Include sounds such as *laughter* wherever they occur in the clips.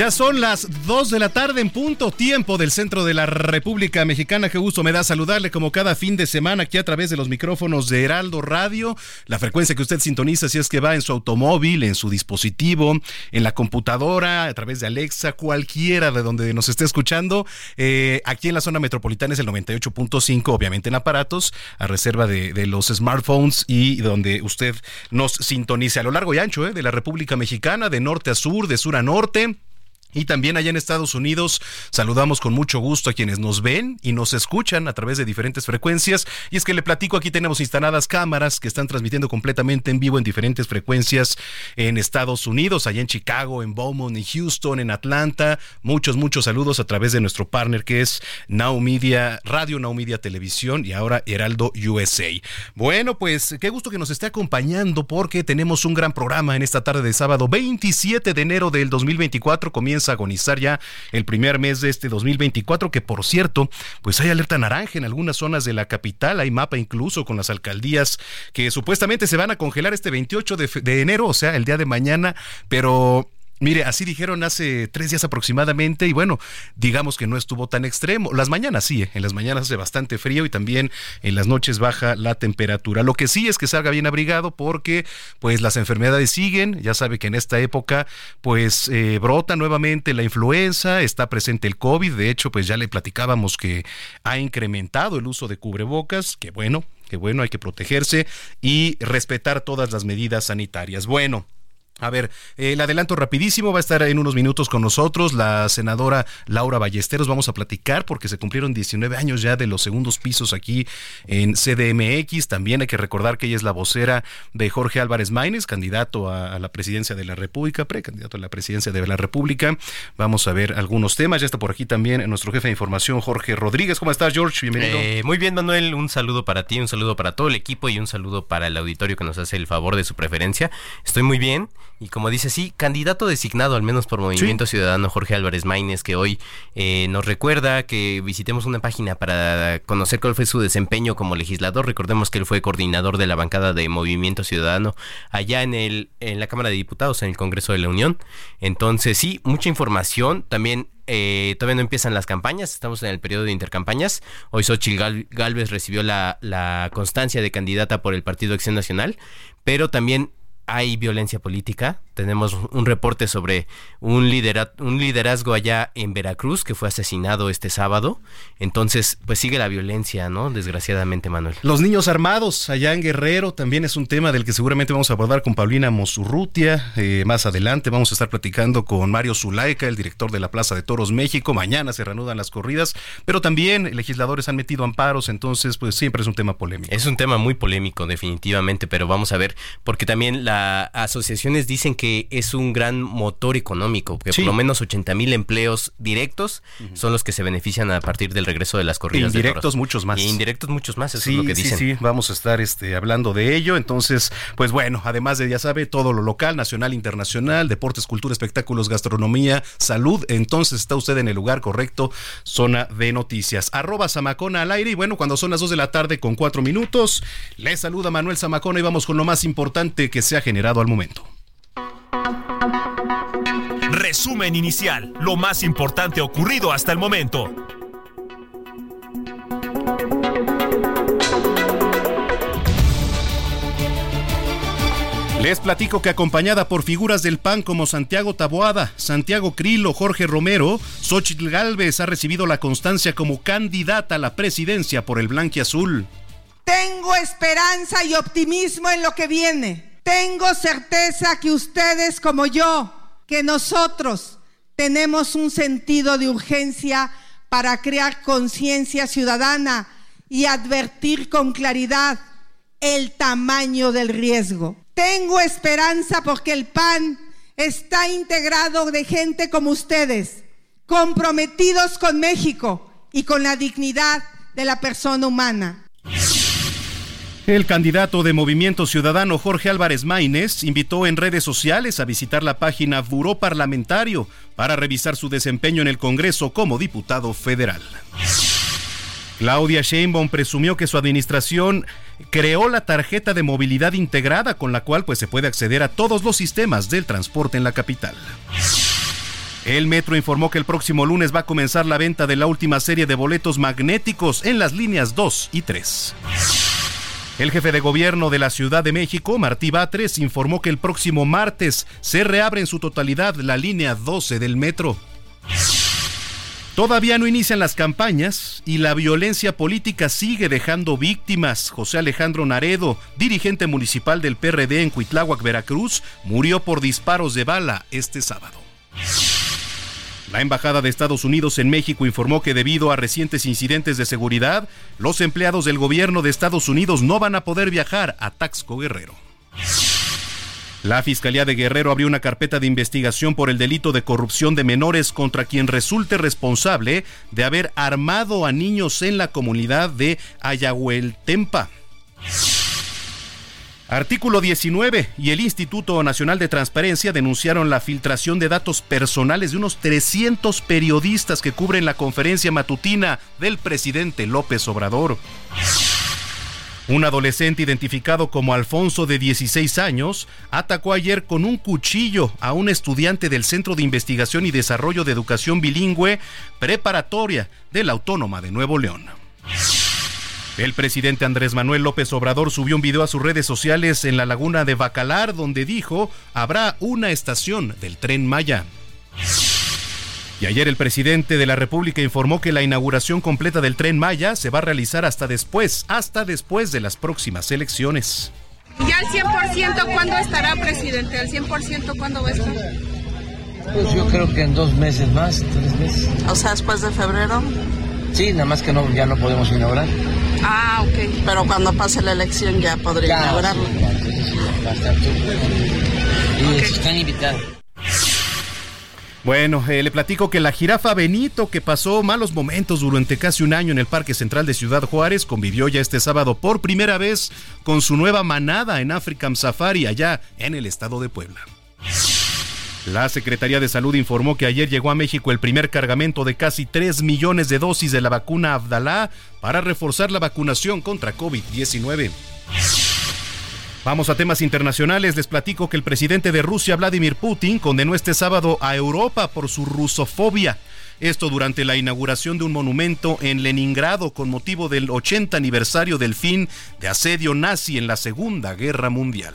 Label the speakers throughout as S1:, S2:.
S1: Ya son las 2 de la tarde en punto tiempo del centro de la República Mexicana. Qué gusto me da saludarle como cada fin de semana aquí a través de los micrófonos de Heraldo Radio. La frecuencia que usted sintoniza si es que va en su automóvil, en su dispositivo, en la computadora, a través de Alexa, cualquiera de donde nos esté escuchando. Eh, aquí en la zona metropolitana es el 98.5, obviamente en aparatos, a reserva de, de, los smartphones y donde usted nos sintonice a lo largo y ancho eh, de la República Mexicana, de norte a sur, de sur a norte. Y también allá en Estados Unidos saludamos con mucho gusto a quienes nos ven y nos escuchan a través de diferentes frecuencias. Y es que le platico, aquí tenemos instaladas cámaras que están transmitiendo completamente en vivo en diferentes frecuencias en Estados Unidos, allá en Chicago, en Beaumont, en Houston, en Atlanta. Muchos, muchos saludos a través de nuestro partner que es Now Radio Now Media Televisión y ahora Heraldo USA. Bueno, pues qué gusto que nos esté acompañando porque tenemos un gran programa en esta tarde de sábado 27 de enero del 2024. Comienza agonizar ya el primer mes de este 2024, que por cierto, pues hay alerta naranja en algunas zonas de la capital, hay mapa incluso con las alcaldías que supuestamente se van a congelar este 28 de, de enero, o sea, el día de mañana, pero Mire, así dijeron hace tres días aproximadamente y bueno, digamos que no estuvo tan extremo. Las mañanas sí, en las mañanas hace bastante frío y también en las noches baja la temperatura. Lo que sí es que salga bien abrigado porque pues las enfermedades siguen. Ya sabe que en esta época pues eh, brota nuevamente la influenza, está presente el COVID. De hecho, pues ya le platicábamos que ha incrementado el uso de cubrebocas, que bueno, que bueno, hay que protegerse y respetar todas las medidas sanitarias. Bueno. A ver, eh, el adelanto rapidísimo va a estar en unos minutos con nosotros la senadora Laura Ballesteros. Vamos a platicar porque se cumplieron 19 años ya de los segundos pisos aquí en CDMX. También hay que recordar que ella es la vocera de Jorge Álvarez Maínez, candidato a, la presidencia de la República, precandidato a la presidencia de la República. Vamos a ver algunos temas. Ya está por aquí también nuestro jefe de información, Jorge Rodríguez. ¿Cómo estás, George? Bienvenido.
S2: Eh, muy bien, Manuel. Un saludo para ti, un saludo para todo el equipo y un saludo para el auditorio que nos hace el favor de su preferencia. Estoy muy bien. Y como dice, sí, candidato designado al menos por Movimiento sí. Ciudadano Jorge Álvarez Maínez, que hoy eh, nos recuerda que visitemos una página para conocer cuál fue su desempeño como legislador. Recordemos que él fue coordinador de la bancada de Movimiento Ciudadano allá en, el, en la Cámara de Diputados, en el Congreso de la Unión. Entonces, sí, mucha información. También eh, todavía no empiezan las campañas, estamos en el periodo de intercampañas. Hoy Xochitl Gal Galvez recibió la, la constancia de candidata por el Partido Acción Nacional, pero también hay violencia política. Tenemos un reporte sobre un, un liderazgo allá en Veracruz que fue asesinado este sábado. Entonces, pues sigue la violencia, ¿no? Desgraciadamente, Manuel.
S1: Los niños armados allá en Guerrero también es un tema del que seguramente vamos a abordar con Paulina Mosurrutia. Eh, más adelante vamos a estar platicando con Mario Zulaika, el director de la Plaza de Toros México. Mañana se reanudan las corridas, pero también legisladores han metido amparos, entonces pues siempre es un tema polémico.
S2: Es un tema muy polémico, definitivamente, pero vamos a ver, porque también asociaciones dicen que es un gran motor económico, que sí. por lo menos 80 mil empleos directos uh -huh. son los que se benefician a partir del regreso de las corridas.
S1: Indirectos
S2: de
S1: muchos más.
S2: Y indirectos muchos más, eso
S1: sí,
S2: es lo que dicen.
S1: Sí, sí, vamos a estar este, hablando de ello. Entonces, pues bueno, además de, ya sabe, todo lo local, nacional, internacional, deportes, cultura, espectáculos, gastronomía, salud, entonces está usted en el lugar correcto, zona de noticias. Arroba Zamacona al aire y bueno, cuando son las 2 de la tarde con 4 minutos, le saluda Manuel Zamacona y vamos con lo más importante que se ha generado al momento.
S3: Resumen inicial, lo más importante ocurrido hasta el momento.
S1: Les platico que acompañada por figuras del PAN como Santiago Taboada, Santiago Crilo, Jorge Romero, Xochitl Galvez ha recibido la constancia como candidata a la presidencia por el Azul.
S4: Tengo esperanza y optimismo en lo que viene. Tengo certeza que ustedes como yo, que nosotros tenemos un sentido de urgencia para crear conciencia ciudadana y advertir con claridad el tamaño del riesgo. Tengo esperanza porque el PAN está integrado de gente como ustedes, comprometidos con México y con la dignidad de la persona humana.
S1: El candidato de Movimiento Ciudadano Jorge Álvarez Maínez invitó en redes sociales a visitar la página Buró Parlamentario para revisar su desempeño en el Congreso como diputado federal. Claudia Sheinbaum presumió que su administración creó la tarjeta de movilidad integrada con la cual pues se puede acceder a todos los sistemas del transporte en la capital. El metro informó que el próximo lunes va a comenzar la venta de la última serie de boletos magnéticos en las líneas 2 y 3. El jefe de gobierno de la Ciudad de México, Martí Batres, informó que el próximo martes se reabre en su totalidad la línea 12 del metro. Todavía no inician las campañas y la violencia política sigue dejando víctimas. José Alejandro Naredo, dirigente municipal del PRD en Cuitláhuac, Veracruz, murió por disparos de bala este sábado. La Embajada de Estados Unidos en México informó que debido a recientes incidentes de seguridad, los empleados del gobierno de Estados Unidos no van a poder viajar a Taxco Guerrero. La Fiscalía de Guerrero abrió una carpeta de investigación por el delito de corrupción de menores contra quien resulte responsable de haber armado a niños en la comunidad de Ayahueltempa. Artículo 19 y el Instituto Nacional de Transparencia denunciaron la filtración de datos personales de unos 300 periodistas que cubren la conferencia matutina del presidente López Obrador. Un adolescente identificado como Alfonso de 16 años atacó ayer con un cuchillo a un estudiante del Centro de Investigación y Desarrollo de Educación Bilingüe Preparatoria de la Autónoma de Nuevo León. El presidente Andrés Manuel López Obrador subió un video a sus redes sociales en la laguna de Bacalar donde dijo habrá una estación del tren Maya. Y ayer el presidente de la República informó que la inauguración completa del tren Maya se va a realizar hasta después, hasta después de las próximas elecciones.
S5: ¿Ya al 100% cuándo estará, presidente? ¿Al 100% cuándo va a estar?
S6: Pues yo creo que en dos meses más, tres meses.
S5: O sea, después de febrero.
S6: Sí, nada más que no, ya no podemos inaugurar.
S5: Ah, ok. Pero cuando pase la elección ya podría inaugurarlo.
S6: Y están invitados.
S1: Bueno, eh, le platico que la jirafa Benito, que pasó malos momentos durante casi un año en el Parque Central de Ciudad Juárez, convivió ya este sábado por primera vez con su nueva manada en African Safari, allá en el estado de Puebla. La Secretaría de Salud informó que ayer llegó a México el primer cargamento de casi 3 millones de dosis de la vacuna Abdalá para reforzar la vacunación contra COVID-19. Vamos a temas internacionales. Les platico que el presidente de Rusia, Vladimir Putin, condenó este sábado a Europa por su rusofobia. Esto durante la inauguración de un monumento en Leningrado con motivo del 80 aniversario del fin de asedio nazi en la Segunda Guerra Mundial.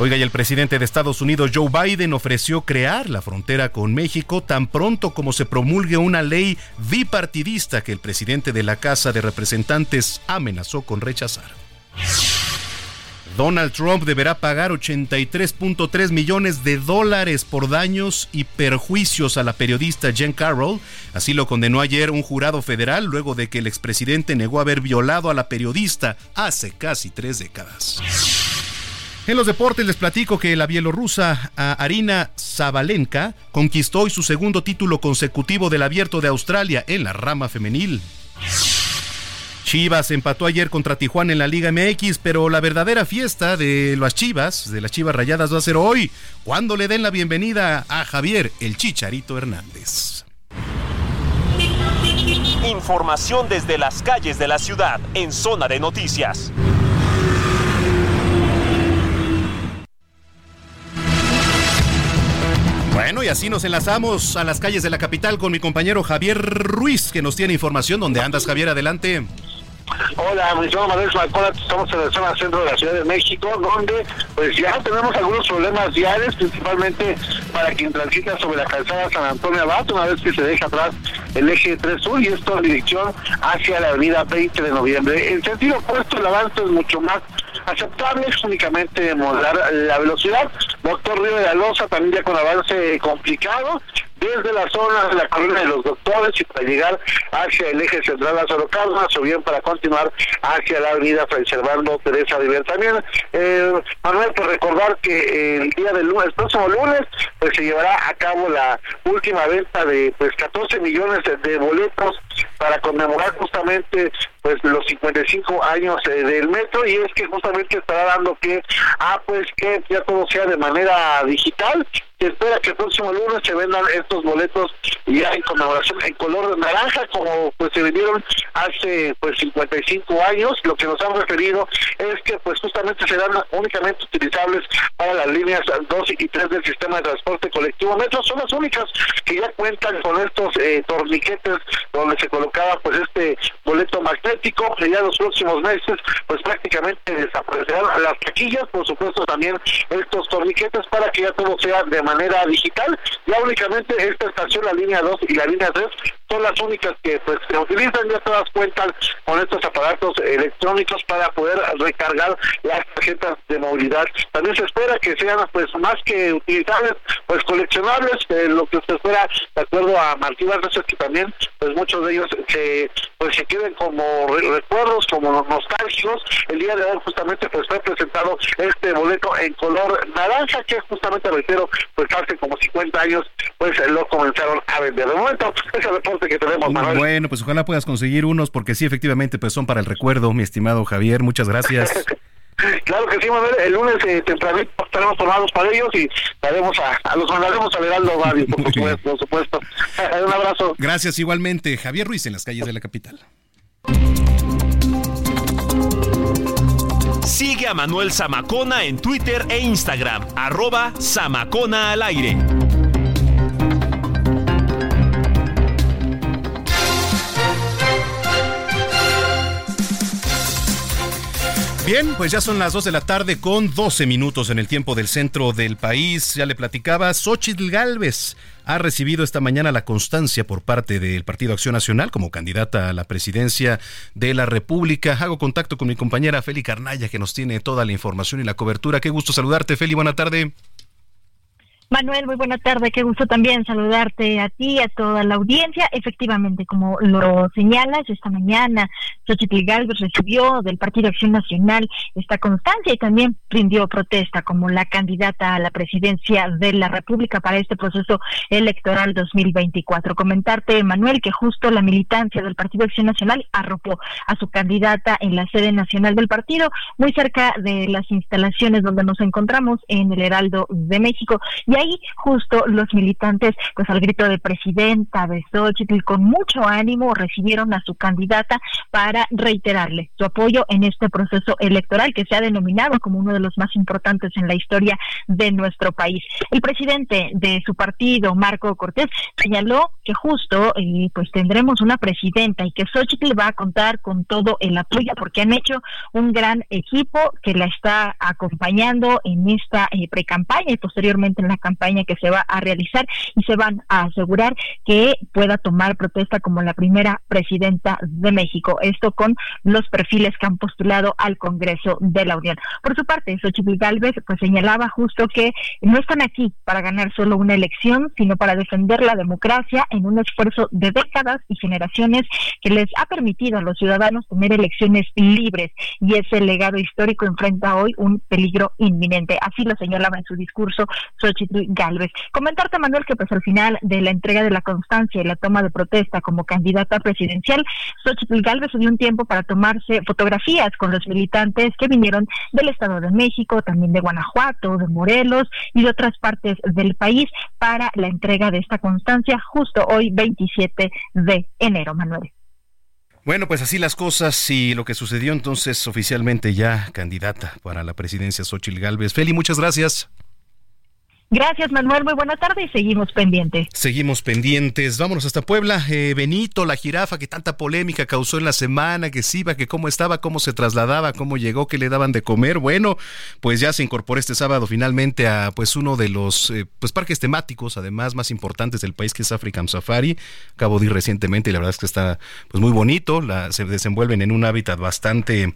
S1: Oiga, y el presidente de Estados Unidos, Joe Biden, ofreció crear la frontera con México tan pronto como se promulgue una ley bipartidista que el presidente de la Casa de Representantes amenazó con rechazar. Donald Trump deberá pagar 83.3 millones de dólares por daños y perjuicios a la periodista Jen Carroll. Así lo condenó ayer un jurado federal luego de que el expresidente negó haber violado a la periodista hace casi tres décadas. En los deportes les platico que la bielorrusa Arina Zabalenka conquistó hoy su segundo título consecutivo del Abierto de Australia en la rama femenil. Chivas empató ayer contra Tijuana en la Liga MX, pero la verdadera fiesta de las Chivas, de las Chivas Rayadas, va a ser hoy, cuando le den la bienvenida a Javier el Chicharito Hernández.
S3: Información desde las calles de la ciudad en Zona de Noticias.
S1: Bueno, y así nos enlazamos a las calles de la capital con mi compañero Javier Ruiz, que nos tiene información. ¿Dónde andas, Javier? Adelante.
S7: Hola, me llamo Manuel estamos en la zona centro de la Ciudad de México, donde pues ya tenemos algunos problemas viales, principalmente para quien transita sobre la calzada San Antonio Abad, una vez que se deja atrás el eje 3 Sur y esto en dirección hacia la avenida 20 de noviembre. En sentido opuesto, el avance es mucho más aceptable, es únicamente moderar la velocidad. Doctor Río de la Loza también ya con avance complicado, desde la zona de la colonia de los doctores y para llegar hacia el eje central Lázaro Cárdenas o bien para continuar hacia la avenida Fray Servando Teresa Rivera. También, eh, Manuel, por recordar que el día del lunes, próximo lunes, pues se llevará a cabo la última venta de pues 14 millones de boletos para conmemorar justamente pues los 55 años eh, del metro y es que justamente estará dando que ah pues que ya todo sea de manera digital se espera que el próximo lunes se vendan estos boletos ya en conmemoración en color naranja como pues se vendieron hace pues 55 años. Lo que nos han referido es que pues justamente serán únicamente utilizables para las líneas 2 y 3 del sistema de transporte colectivo metro. Son las únicas que ya cuentan con estos eh, torniquetes donde se colocaba pues este boleto magnético. Ya los próximos meses pues prácticamente desaparecerán las taquillas por supuesto también estos torniquetes para que ya todo sea de manera digital. Ya únicamente esta estación, la línea 2 y la línea 3, son las únicas que pues se utilizan, ya todas cuentan con estos aparatos electrónicos para poder recargar las tarjetas de movilidad. También se espera que sean pues más que utilizables, pues coleccionables, eh, lo que se espera, de acuerdo a Martín Vargas, es que también pues muchos de ellos se pues se queden como recuerdos, como nostálgicos. El día de hoy justamente pues fue presentado este boleto en color naranja, que justamente reitero, pues hace como 50 años pues lo comenzaron a vender. De momento, ese que tenemos, Manuel.
S1: Bueno, pues ojalá puedas conseguir unos, porque sí, efectivamente, pues son para el recuerdo, mi estimado Javier. Muchas gracias. *laughs*
S7: Claro que sí, Manuel. El lunes eh, tempranito estaremos formados para ellos y daremos a, los mandaremos a Heraldo Radio, por supuesto. por supuesto. *laughs* Un abrazo.
S1: Gracias igualmente. Javier Ruiz en las calles de la capital.
S3: Sigue a Manuel Zamacona en Twitter e Instagram, arroba Zamacona al aire.
S1: Bien, pues ya son las 2 de la tarde con 12 minutos en el tiempo del centro del país. Ya le platicaba, Xochitl Galvez ha recibido esta mañana la constancia por parte del Partido Acción Nacional como candidata a la presidencia de la República. Hago contacto con mi compañera Feli Carnaya que nos tiene toda la información y la cobertura. Qué gusto saludarte, Feli. Buena tarde.
S8: Manuel, muy buena tarde. Qué gusto también saludarte a ti, a toda la audiencia. Efectivamente, como lo señalas, esta mañana Xochitl Galvez recibió del Partido Acción Nacional esta constancia y también rindió protesta como la candidata a la presidencia de la República para este proceso electoral 2024. Comentarte, Manuel, que justo la militancia del Partido Acción Nacional arropó a su candidata en la sede nacional del partido, muy cerca de las instalaciones donde nos encontramos en el Heraldo de México. Ahí justo los militantes, pues al grito de presidenta, de Xochitl, con mucho ánimo recibieron a su candidata para reiterarle su apoyo en este proceso electoral que se ha denominado como uno de los más importantes en la historia de nuestro país. El presidente de su partido, Marco Cortés, señaló que justo eh, pues tendremos una presidenta y que Xochitl va a contar con todo el apoyo porque han hecho un gran equipo que la está acompañando en esta eh, precampaña y posteriormente en la campaña que se va a realizar y se van a asegurar que pueda tomar protesta como la primera presidenta de México. Esto con los perfiles que han postulado al Congreso de la Unión. Por su parte, Xochitl Galvez pues señalaba justo que no están aquí para ganar solo una elección, sino para defender la democracia en un esfuerzo de décadas y generaciones que les ha permitido a los ciudadanos tener elecciones libres y ese legado histórico enfrenta hoy un peligro inminente. Así lo señalaba en su discurso Xochitl Galvez. Comentarte, Manuel, que pues al final de la entrega de la constancia y la toma de protesta como candidata presidencial, Xochitl Galvez dio un tiempo para tomarse fotografías con los militantes que vinieron del Estado de México, también de Guanajuato, de Morelos y de otras partes del país para la entrega de esta constancia justo hoy 27 de enero, Manuel.
S1: Bueno, pues así las cosas y lo que sucedió entonces oficialmente ya candidata para la presidencia Xochitl Galvez. Feli, muchas gracias.
S8: Gracias, Manuel. Muy buena tarde y seguimos pendientes.
S1: Seguimos pendientes. Vámonos hasta Puebla. Eh, Benito, la jirafa que tanta polémica causó en la semana, que sí iba, que cómo estaba, cómo se trasladaba, cómo llegó, qué le daban de comer. Bueno, pues ya se incorporó este sábado finalmente a pues uno de los eh, pues parques temáticos, además más importantes del país, que es African Safari. Acabo de ir recientemente y la verdad es que está pues muy bonito. La, se desenvuelven en un hábitat bastante,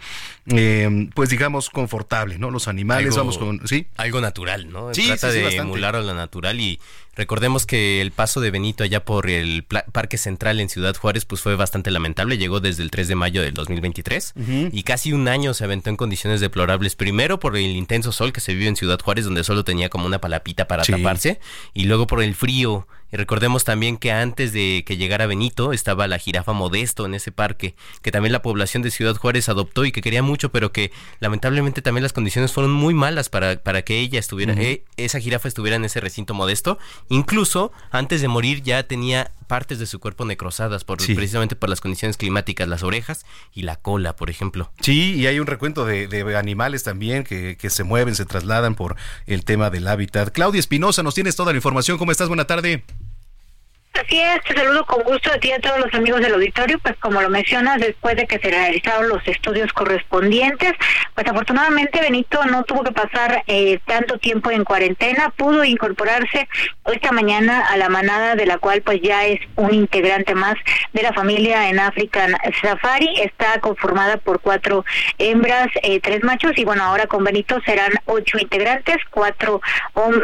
S1: eh, pues digamos, confortable, ¿no? Los animales, vamos con, sí.
S2: Algo natural, ¿no?
S1: Sí,
S2: Trata
S1: sí, sí,
S2: de emular a lo natural y recordemos que el paso de Benito allá por el Parque Central en Ciudad Juárez pues fue bastante lamentable, llegó desde el 3 de mayo del 2023 y casi un año se aventó en condiciones deplorables, primero por el intenso sol que se vive en Ciudad Juárez donde solo tenía como una palapita para taparse y luego por el frío. Y recordemos también que antes de que llegara Benito estaba la jirafa Modesto en ese parque, que también la población de Ciudad Juárez adoptó y que quería mucho, pero que lamentablemente también las condiciones fueron muy malas para, para que ella estuviera, eh, esa jirafa estuviera en ese recinto modesto. Incluso antes de morir ya tenía partes de su cuerpo necrosadas por precisamente por las condiciones climáticas, las orejas y la cola, por ejemplo.
S1: Sí, y hay un recuento de, de animales también que, que, se mueven, se trasladan por el tema del hábitat. Claudia Espinosa, nos tienes toda la información. ¿Cómo estás? Buena tarde.
S9: Así es, te saludo con gusto a ti y a todos los amigos del auditorio, pues como lo mencionas, después de que se realizaron los estudios correspondientes, pues afortunadamente Benito no tuvo que pasar eh, tanto tiempo en cuarentena, pudo incorporarse esta mañana a la manada de la cual pues ya es un integrante más de la familia en African Safari, está conformada por cuatro hembras, eh, tres machos. Y bueno, ahora con Benito serán ocho integrantes, cuatro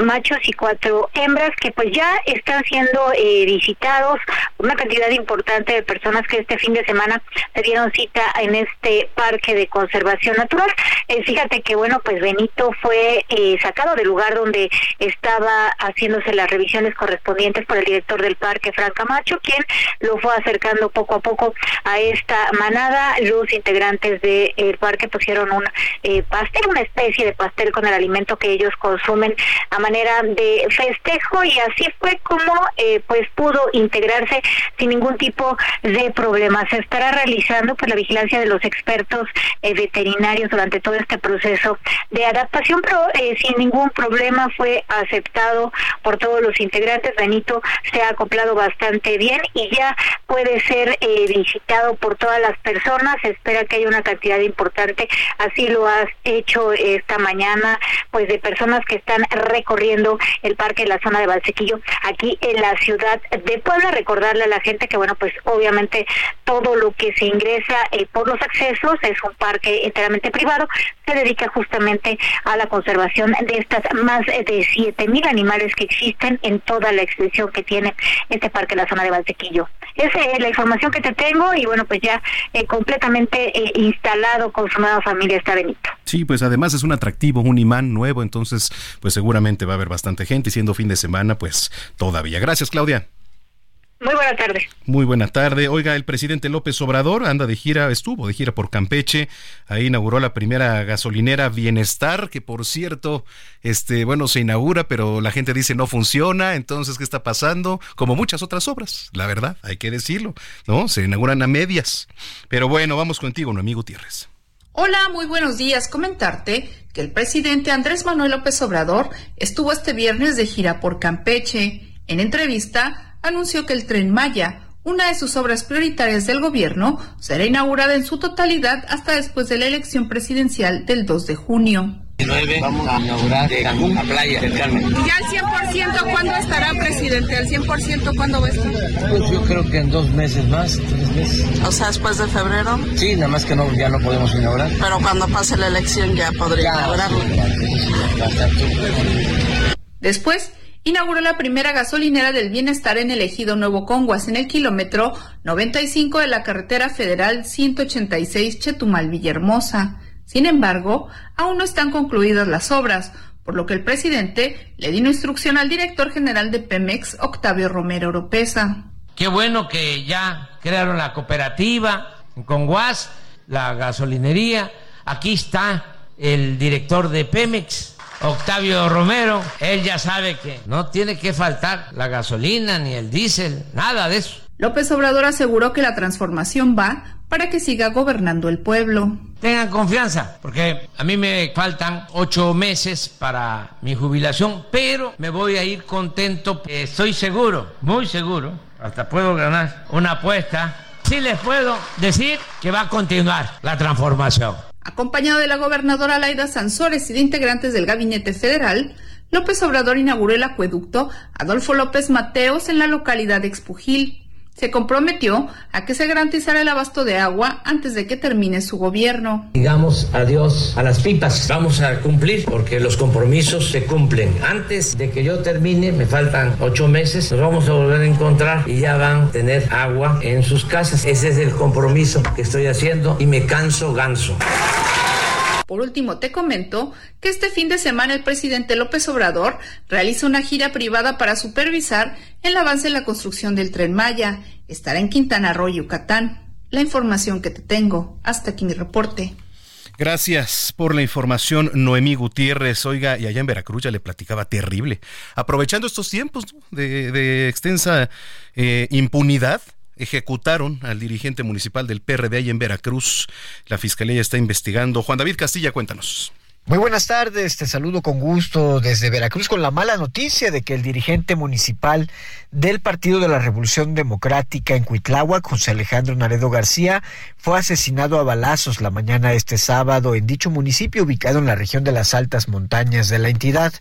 S9: machos y cuatro hembras que pues ya están siendo eh, visitados, una cantidad importante de personas que este fin de semana se dieron cita en este parque de conservación natural. Eh, fíjate que bueno, pues Benito fue eh, sacado del lugar donde estaba haciéndose las revisiones correspondientes por el director del parque, Frank Camacho, quien lo fue acercando poco a poco a esta manada. Los integrantes del parque pusieron un eh, pastel, una especie de pastel con el alimento que ellos consumen a manera de festejo y así fue como pues pudo integrarse sin ningún tipo de problema. Se estará realizando por la vigilancia de los expertos eh, veterinarios durante todo este proceso de adaptación, pero eh, sin ningún problema fue aceptado por todos los integrantes. Benito se ha acoplado bastante bien y ya puede ser eh, visitado por todas las personas. Se espera que haya una cantidad importante, así lo has hecho esta mañana, pues de personas que están recorriendo el parque en la zona de Valsequillo, aquí en la ciudad de Puebla, recordarle a la gente que, bueno, pues obviamente todo lo que se ingresa eh, por los accesos es un parque enteramente privado, se dedica justamente a la conservación de estas más de siete mil animales que existen en toda la extensión que tiene este parque en la zona de Valtequillo. Esa es la información que te tengo y bueno, pues ya eh, completamente eh, instalado con su nueva familia está Benito.
S1: Sí, pues además es un atractivo, un imán nuevo, entonces pues seguramente va a haber bastante gente siendo fin de semana, pues todavía. Gracias, Claudia.
S9: Muy buena tarde.
S1: Muy buena tarde. Oiga, el presidente López Obrador anda de gira, estuvo de gira por Campeche. Ahí inauguró la primera gasolinera Bienestar, que por cierto, este, bueno, se inaugura, pero la gente dice no funciona. Entonces, ¿qué está pasando? Como muchas otras obras, la verdad, hay que decirlo, ¿no? Se inauguran a medias. Pero bueno, vamos contigo, mi amigo Gutiérrez.
S10: Hola, muy buenos días. Comentarte que el presidente Andrés Manuel López Obrador estuvo este viernes de gira por Campeche. En entrevista, anunció que el tren Maya, una de sus obras prioritarias del gobierno, será inaugurada en su totalidad hasta después de la elección presidencial del 2 de junio.
S11: Vamos a inaugurar Cancún, la playa del Carmen.
S5: ¿Ya al 100% cuándo estará presidente? ¿Al 100% cuándo va a estar?
S11: Pues yo creo que en dos meses más, tres meses.
S12: O sea, después de febrero.
S11: Sí, nada más que no, ya no podemos inaugurar.
S12: Pero cuando pase la elección ya podría inaugurarlo.
S10: Después, inauguró la primera gasolinera del bienestar en el ejido Nuevo Conguas, en el kilómetro 95 de la carretera federal 186 Chetumal Villahermosa. Sin embargo, aún no están concluidas las obras, por lo que el presidente le dio instrucción al director general de Pemex, Octavio Romero Oropesa.
S13: Qué bueno que ya crearon la cooperativa en Conguas, la gasolinería. Aquí está el director de Pemex, Octavio Romero, él ya sabe que no tiene que faltar la gasolina ni el diésel, nada de eso.
S10: López Obrador aseguró que la transformación va para que siga gobernando el pueblo.
S13: Tengan confianza, porque a mí me faltan ocho meses para mi jubilación, pero me voy a ir contento. Estoy seguro, muy seguro, hasta puedo ganar una apuesta. Sí les puedo decir que va a continuar la transformación.
S10: Acompañado de la gobernadora Laida Sansores y de integrantes del gabinete federal, López Obrador inauguró el acueducto Adolfo López Mateos en la localidad de Expujil se comprometió a que se garantizara el abasto de agua antes de que termine su gobierno.
S6: Digamos adiós a las pipas. Vamos a cumplir porque los compromisos se cumplen. Antes de que yo termine, me faltan ocho meses, nos vamos a volver a encontrar y ya van a tener agua en sus casas. Ese es el compromiso que estoy haciendo y me canso ganso.
S10: Por último, te comento que este fin de semana el presidente López Obrador realiza una gira privada para supervisar el avance en la construcción del tren Maya. Estará en Quintana Roo, Yucatán. La información que te tengo. Hasta aquí mi reporte.
S1: Gracias por la información, Noemí Gutiérrez. Oiga, y allá en Veracruz ya le platicaba terrible. Aprovechando estos tiempos de, extensa eh, impunidad, ejecutaron al dirigente municipal del PRD ahí en Veracruz. La fiscalía está investigando. Juan David Castilla, cuéntanos.
S14: Muy buenas tardes, te saludo con gusto desde Veracruz con la mala noticia de que el dirigente municipal del Partido de la Revolución Democrática en Cuitláhuac, José Alejandro Naredo García, fue asesinado a balazos la mañana de este sábado en dicho municipio ubicado en la región de las altas montañas de la entidad.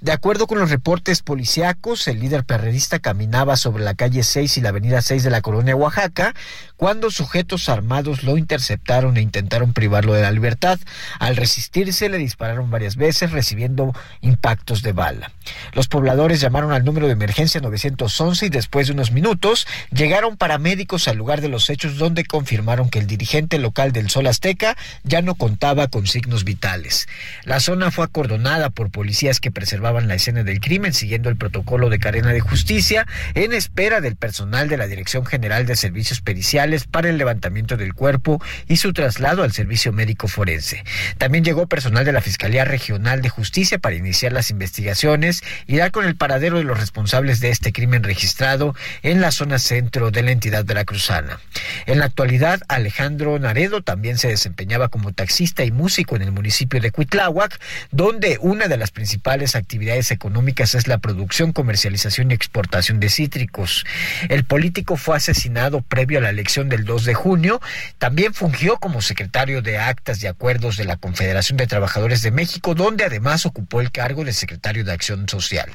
S14: De acuerdo con los reportes policíacos, el líder perredista caminaba sobre la calle 6 y la avenida 6 de la colonia Oaxaca cuando sujetos armados lo interceptaron e intentaron privarlo de la libertad. Al resistirse le dispararon varias veces recibiendo impactos de bala. Los pobladores llamaron al número de emergencia 911 y después de unos minutos llegaron paramédicos al lugar de los hechos donde confirmaron que el dirigente local del Sol Azteca ya no contaba con signos vitales. La zona fue acordonada por policías que preservaban la escena del crimen siguiendo el protocolo de cadena de justicia en espera del personal de la Dirección General de Servicios Periciales para el levantamiento del cuerpo y su traslado al servicio médico forense. También llegó personal de la Fiscalía Regional de Justicia para iniciar las investigaciones y dar con el paradero de los responsables de este crimen registrado en la zona centro de la entidad veracruzana. En la actualidad, Alejandro Naredo también se desempeñaba como taxista y músico en el municipio de Cuitláhuac, donde una de las principales actividades económicas es la producción, comercialización y exportación de cítricos. El político fue asesinado previo a la elección del 2 de junio. También fungió como secretario de actas y acuerdos de la Confederación de Trabajadores de México, donde además ocupó el cargo de secretario de Acción Social.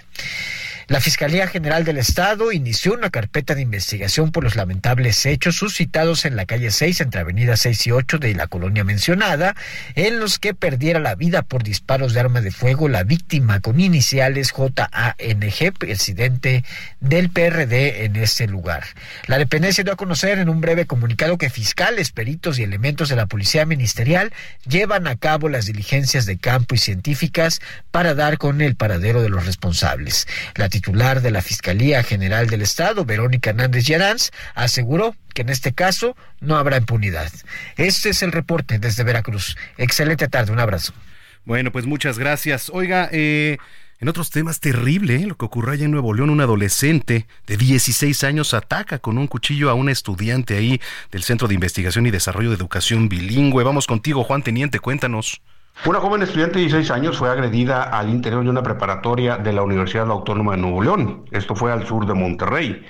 S14: La Fiscalía General del Estado inició una carpeta de investigación por los lamentables hechos suscitados en la calle 6 entre Avenida 6 y 8 de la colonia mencionada, en los que perdiera la vida por disparos de arma de fuego la víctima con iniciales JANG, presidente del PRD en ese lugar. La dependencia dio a conocer en un breve comunicado que fiscales, peritos y elementos de la Policía Ministerial llevan a cabo las diligencias de campo y científicas para dar con el paradero de los responsables. La titular de la Fiscalía General del Estado, Verónica Hernández Yaranz, aseguró que en este caso no habrá impunidad. Este es el reporte desde Veracruz. Excelente tarde, un abrazo.
S1: Bueno, pues muchas gracias. Oiga, eh, en otros temas, terrible ¿eh? lo que ocurrió allá en Nuevo León. Un adolescente de 16 años ataca con un cuchillo a una estudiante ahí del Centro de Investigación y Desarrollo de Educación Bilingüe. Vamos contigo, Juan Teniente, cuéntanos.
S15: Una joven estudiante de 16 años fue agredida al interior de una preparatoria de la Universidad Autónoma de Nuevo León. Esto fue al sur de Monterrey.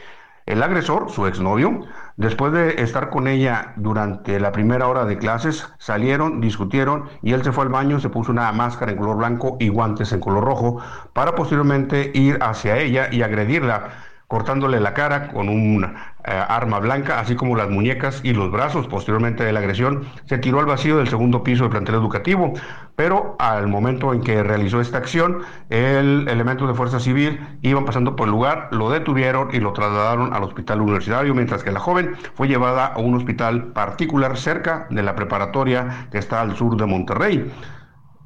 S15: El agresor, su exnovio, después de estar con ella durante la primera hora de clases, salieron, discutieron y él se fue al baño, se puso una máscara en color blanco y guantes en color rojo para posteriormente ir hacia ella y agredirla cortándole la cara con un eh, arma blanca, así como las muñecas y los brazos. Posteriormente de la agresión, se tiró al vacío del segundo piso del plantel educativo, pero al momento en que realizó esta acción, el elemento de fuerza civil iban pasando por el lugar, lo detuvieron y lo trasladaron al hospital universitario, mientras que la joven fue llevada a un hospital particular cerca de la preparatoria que está al sur de Monterrey.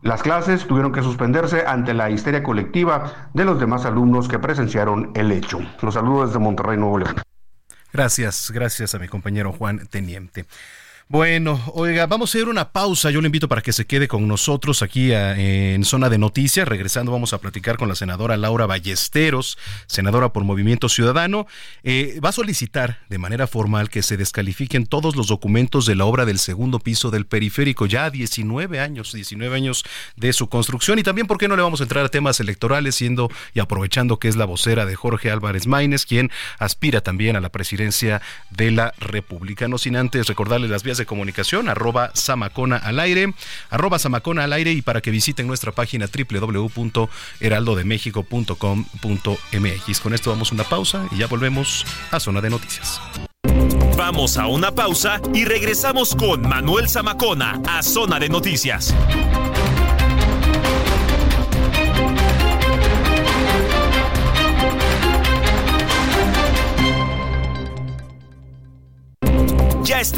S15: Las clases tuvieron que suspenderse ante la histeria colectiva de los demás alumnos que presenciaron el hecho. Los saludos desde Monterrey, Nuevo León.
S1: Gracias, gracias a mi compañero Juan Teniente. Bueno, oiga, vamos a hacer una pausa. Yo le invito para que se quede con nosotros aquí eh, en Zona de Noticias. Regresando, vamos a platicar con la senadora Laura Ballesteros, senadora por Movimiento Ciudadano. Eh, va a solicitar de manera formal que se descalifiquen todos los documentos de la obra del segundo piso del periférico. Ya 19 años, 19 años de su construcción. Y también, ¿por qué no le vamos a entrar a temas electorales, siendo y aprovechando que es la vocera de Jorge Álvarez Maínez, quien aspira también a la presidencia de la República? No sin antes recordarle las vías de comunicación, arroba Samacona al aire, arroba Samacona al aire y para que visiten nuestra página www.heraldodemexico.com.mx. Con esto vamos a una pausa y ya volvemos a Zona de Noticias.
S3: Vamos a una pausa y regresamos con Manuel Zamacona a Zona de Noticias.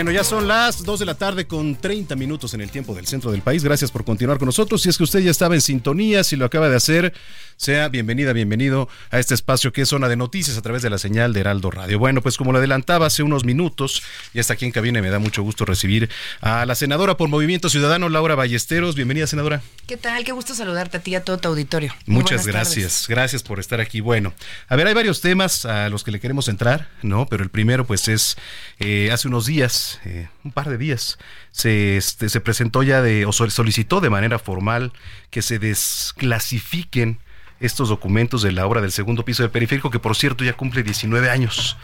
S1: Bueno, ya son las 2 de la tarde con 30 minutos en el tiempo del centro del país. Gracias por continuar con nosotros. Si es que usted ya estaba en sintonía, si lo acaba de hacer, sea bienvenida, bienvenido a este espacio que es Zona de Noticias a través de la señal de Heraldo Radio. Bueno, pues como lo adelantaba hace unos minutos, ya está aquí en cabina y me da mucho gusto recibir a la senadora por Movimiento Ciudadano, Laura Ballesteros. Bienvenida, senadora.
S16: ¿Qué tal? Qué gusto saludarte a ti y a todo tu auditorio.
S1: Muchas gracias. Gracias por estar aquí. Bueno, a ver, hay varios temas a los que le queremos entrar, ¿no? Pero el primero, pues es eh, hace unos días, eh, un par de días, se, este, se presentó ya de, o solicitó de manera formal que se desclasifiquen estos documentos de la obra del segundo piso del periférico, que por cierto ya cumple 19 años.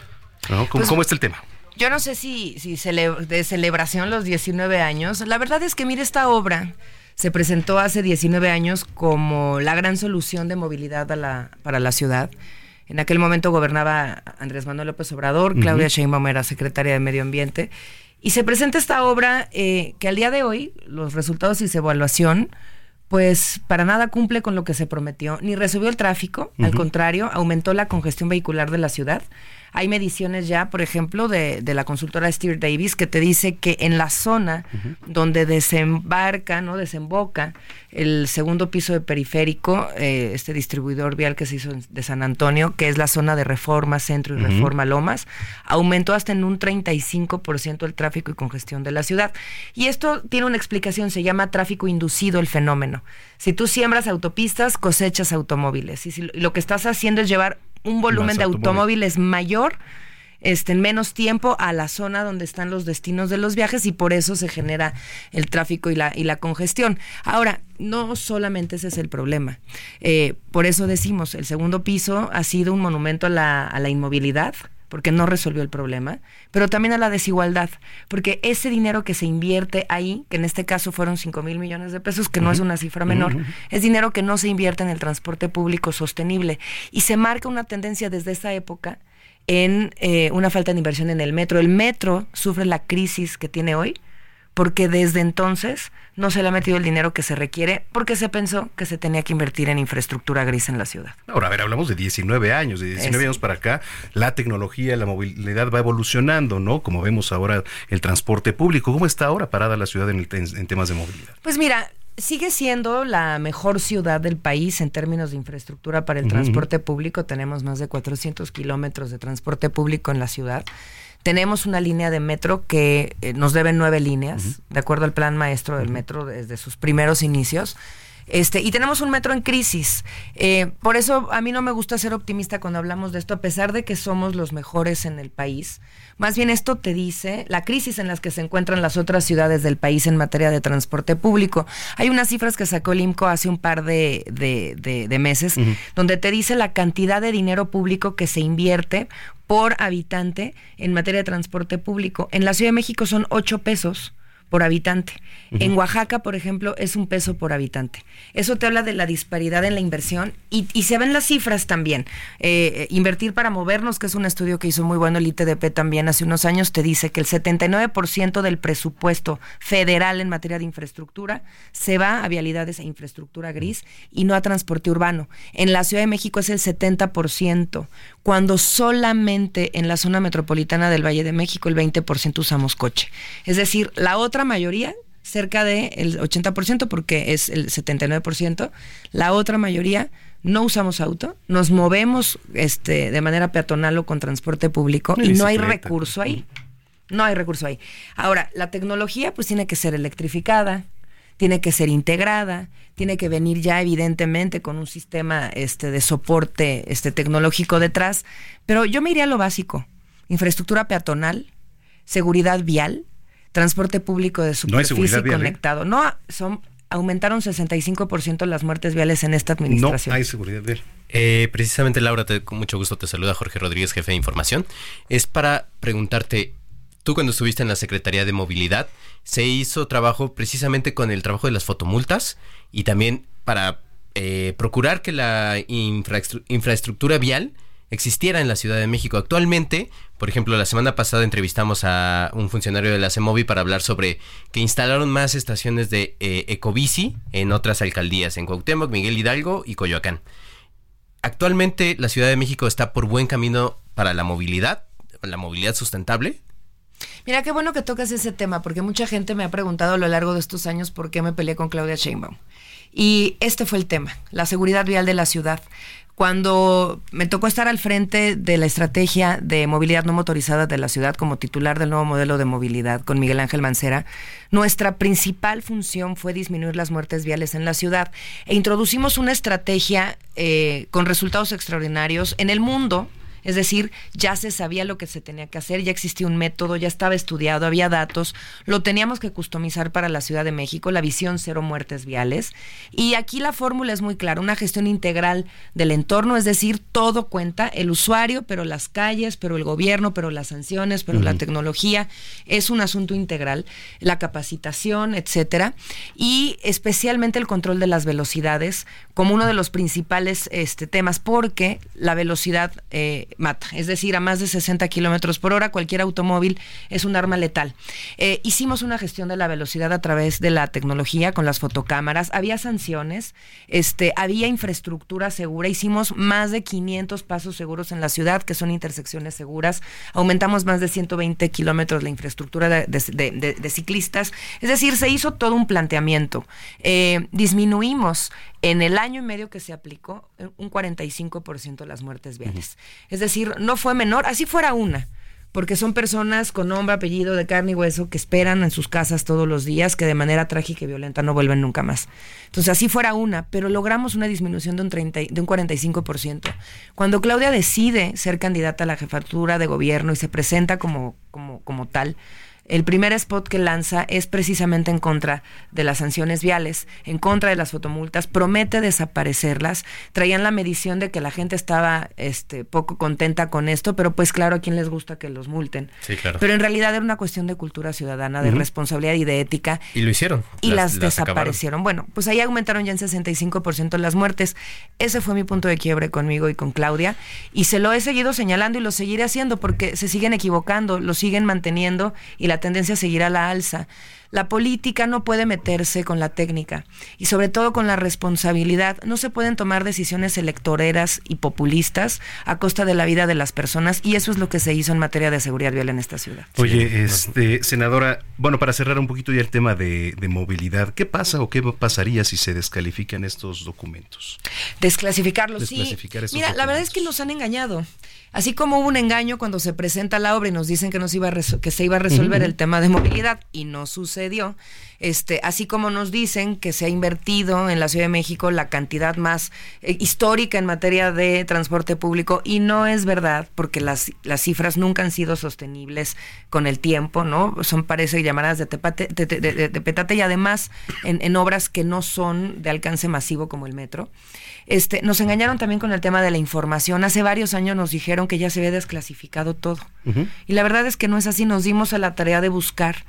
S1: ¿no? ¿Cómo, pues, está el tema?
S16: Yo no sé si, si de celebración los 19 años. La verdad es que, mire, esta obra se presentó hace 19 años como la gran solución de movilidad a la, para la ciudad. En aquel momento gobernaba Andrés Manuel López Obrador, Claudia Sheinbaum era secretaria de Medio Ambiente, y se presenta esta obra eh, que al día de hoy, los resultados y su evaluación, pues para nada cumple con lo que se prometió, ni resolvió el tráfico, al contrario, aumentó la congestión vehicular de la ciudad. Hay mediciones ya, por ejemplo, de, de la consultora Steer Davis que te dice que en la zona donde desembarca, ¿no? Desemboca el segundo piso de periférico, eh, este distribuidor vial que se hizo de San Antonio, que es la zona de Reforma Centro y Reforma Lomas, aumentó hasta en un 35% el tráfico y congestión de la ciudad. Y esto tiene una explicación, se llama tráfico inducido el fenómeno. Si tú siembras autopistas, cosechas automóviles. Y si lo que estás haciendo es llevar un volumen de automóviles mayor este, en menos tiempo a la zona donde están los destinos de los viajes y por eso se genera el tráfico y la, y la congestión. Ahora, no solamente ese es el problema. Eh, por eso decimos, el segundo piso ha sido un monumento a la, a la inmovilidad, porque no resolvió el problema, pero también a la desigualdad, porque ese dinero que se invierte ahí, que en este caso fueron 5 mil millones de pesos, que no es una cifra menor, es dinero que no se invierte en el transporte público sostenible. Y se marca una tendencia desde esa época en eh, una falta de inversión en el metro. El metro sufre la crisis que tiene hoy porque desde entonces no se le ha metido el dinero que se requiere porque se pensó que se tenía que invertir en infraestructura gris en la ciudad.
S1: Ahora, a ver, hablamos de 19 años, de 19 años para acá, la tecnología, la movilidad va evolucionando, ¿no? Como vemos ahora el transporte público. ¿Cómo está ahora parada la ciudad en, en temas de movilidad?
S16: Pues mira, sigue siendo la mejor ciudad del país en términos de infraestructura para el transporte público. Tenemos más de 400 kilómetros de transporte público en la ciudad. Tenemos una línea de metro que eh, nos debe nueve líneas, de acuerdo al plan maestro del metro desde sus primeros inicios. Este, y tenemos un metro en crisis. Eh, por eso a mí no me gusta ser optimista cuando hablamos de esto, a pesar de que somos los mejores en el país. Más bien esto te dice la crisis en las que se encuentran las otras ciudades del país en materia de transporte público. Hay unas cifras que sacó el IMCO hace un par de, de, meses, donde te dice la cantidad de dinero público que se invierte por habitante en materia de transporte público. En la Ciudad de México son 8 pesos por habitante. En Oaxaca, por ejemplo, es un peso por habitante. Eso te habla de la disparidad en la inversión y, y se ven las cifras también. Eh, eh, invertir para movernos, que es un estudio que hizo muy bueno el ITDP también hace unos años, te dice que el 79% del presupuesto federal en materia de infraestructura se va a vialidades e infraestructura gris y no a transporte urbano. En la Ciudad de México es el 70%, cuando solamente en la zona metropolitana del Valle de México el 20% usamos coche. Es decir, la otra mayoría cerca del 80%, porque es el 79%, la otra mayoría no usamos auto, nos movemos este, de manera peatonal o con transporte público y no hay recurso ahí. No hay recurso ahí. Ahora, la tecnología pues tiene que ser electrificada, tiene que ser integrada, tiene que venir ya evidentemente con un sistema este, de soporte este, tecnológico detrás, pero yo me iría a lo básico, infraestructura peatonal, seguridad vial, transporte público de superficie
S1: no
S16: conectado. No, son aumentaron 65% las muertes viales en esta administración.
S1: No hay seguridad vial.
S2: Eh, precisamente, Laura, te, con mucho gusto te saluda Jorge Rodríguez, jefe de información. Es para preguntarte, tú cuando estuviste en la Secretaría de Movilidad, se hizo trabajo precisamente con el trabajo de las fotomultas y también para eh, procurar que la infraestructura vial existiera en la Ciudad de México. Actualmente, por ejemplo, la semana pasada entrevistamos a un funcionario de la CEMOVI para hablar sobre que instalaron más estaciones de eh, ecobici en otras alcaldías, en Cuauhtémoc, Miguel Hidalgo y Coyoacán. Actualmente la Ciudad de México está por buen camino para la movilidad, la movilidad sustentable.
S16: Mira, qué bueno que tocas ese tema, porque mucha gente me ha preguntado a lo largo de estos años por qué me peleé con Claudia Sheinbaum. Y este fue el tema, la seguridad vial de la ciudad. Cuando me tocó estar al frente de la estrategia de movilidad no motorizada de la ciudad como titular del nuevo modelo de movilidad con Miguel Ángel Mancera, nuestra principal función fue disminuir las muertes viales en la ciudad e introducimos una estrategia eh, con resultados extraordinarios en el mundo es decir, ya se sabía lo que se tenía que hacer, ya existía un método, ya estaba estudiado, había datos, lo teníamos que customizar para la Ciudad de México, la visión cero muertes viales. Y aquí la fórmula es muy clara, una gestión integral del entorno, es decir, todo cuenta, el usuario, pero las calles, pero el gobierno, pero las sanciones, pero la tecnología, es un asunto integral, la capacitación, etcétera, y especialmente el control de las velocidades como uno de los principales este, temas, porque la velocidad eh, mata. Es decir, a más de 60 kilómetros por hora, cualquier automóvil es un arma letal. Eh, hicimos una gestión de la velocidad a través de la tecnología con las fotocámaras. Había sanciones, este, había infraestructura segura. Hicimos más de 500 pasos seguros en la ciudad, que son intersecciones seguras. Aumentamos más de 120 kilómetros la infraestructura de, ciclistas. Es decir, se hizo todo un planteamiento. Eh, disminuimos en el año y medio que se aplicó un 45% de las muertes viales. Es decir, no fue menor, así fuera una, porque son personas con nombre, apellido, de carne y hueso que esperan en sus casas todos los días, que de manera trágica y violenta no vuelven nunca más. Entonces, así fuera una, pero logramos una disminución de un, 30, de un 45%. Cuando Claudia decide ser candidata a la jefatura de gobierno y se presenta como, como, como tal, el primer spot que lanza es precisamente en contra de las sanciones viales, en contra de las fotomultas, promete desaparecerlas. Traían la medición de que la gente estaba este, poco contenta con esto, pero pues claro, a quién les gusta que los multen. Pero en realidad era una cuestión de cultura ciudadana, de responsabilidad y de ética.
S2: Y lo hicieron.
S16: Y las, desaparecieron. Bueno, pues ahí aumentaron ya en 65% las muertes. Ese fue mi punto de quiebre conmigo y con Claudia. Y se lo he seguido señalando y lo seguiré haciendo porque se siguen equivocando, lo siguen manteniendo y la tendencia a seguir a la alza. La política no puede meterse con la técnica y sobre todo con la responsabilidad. No se pueden tomar decisiones electoreras y populistas a costa de la vida de las personas y eso es lo que se hizo en materia de seguridad vial en esta ciudad.
S1: Oye, este, senadora, bueno, para cerrar un poquito ya el tema de, movilidad, ¿qué pasa o qué pasaría si se descalifican estos documentos?
S16: Desclasificarlos, sí. Mira, la verdad es que nos han engañado. Así como hubo un engaño cuando se presenta la obra y nos dicen que, nos iba que se iba a resolver el tema de movilidad y no sucedió, este, así como nos dicen que se ha invertido en la Ciudad de México la cantidad más eh, histórica en materia de transporte público y no es verdad porque las, las cifras nunca han sido sostenibles con el tiempo, ¿no? Son parece llamadas de, de, petate y además en, en obras que no son de alcance masivo como el metro. Este, nos engañaron también con el tema de la información. Hace varios años nos dijeron que ya se había desclasificado todo. Y la verdad es que no es así. Nos dimos a la tarea de buscar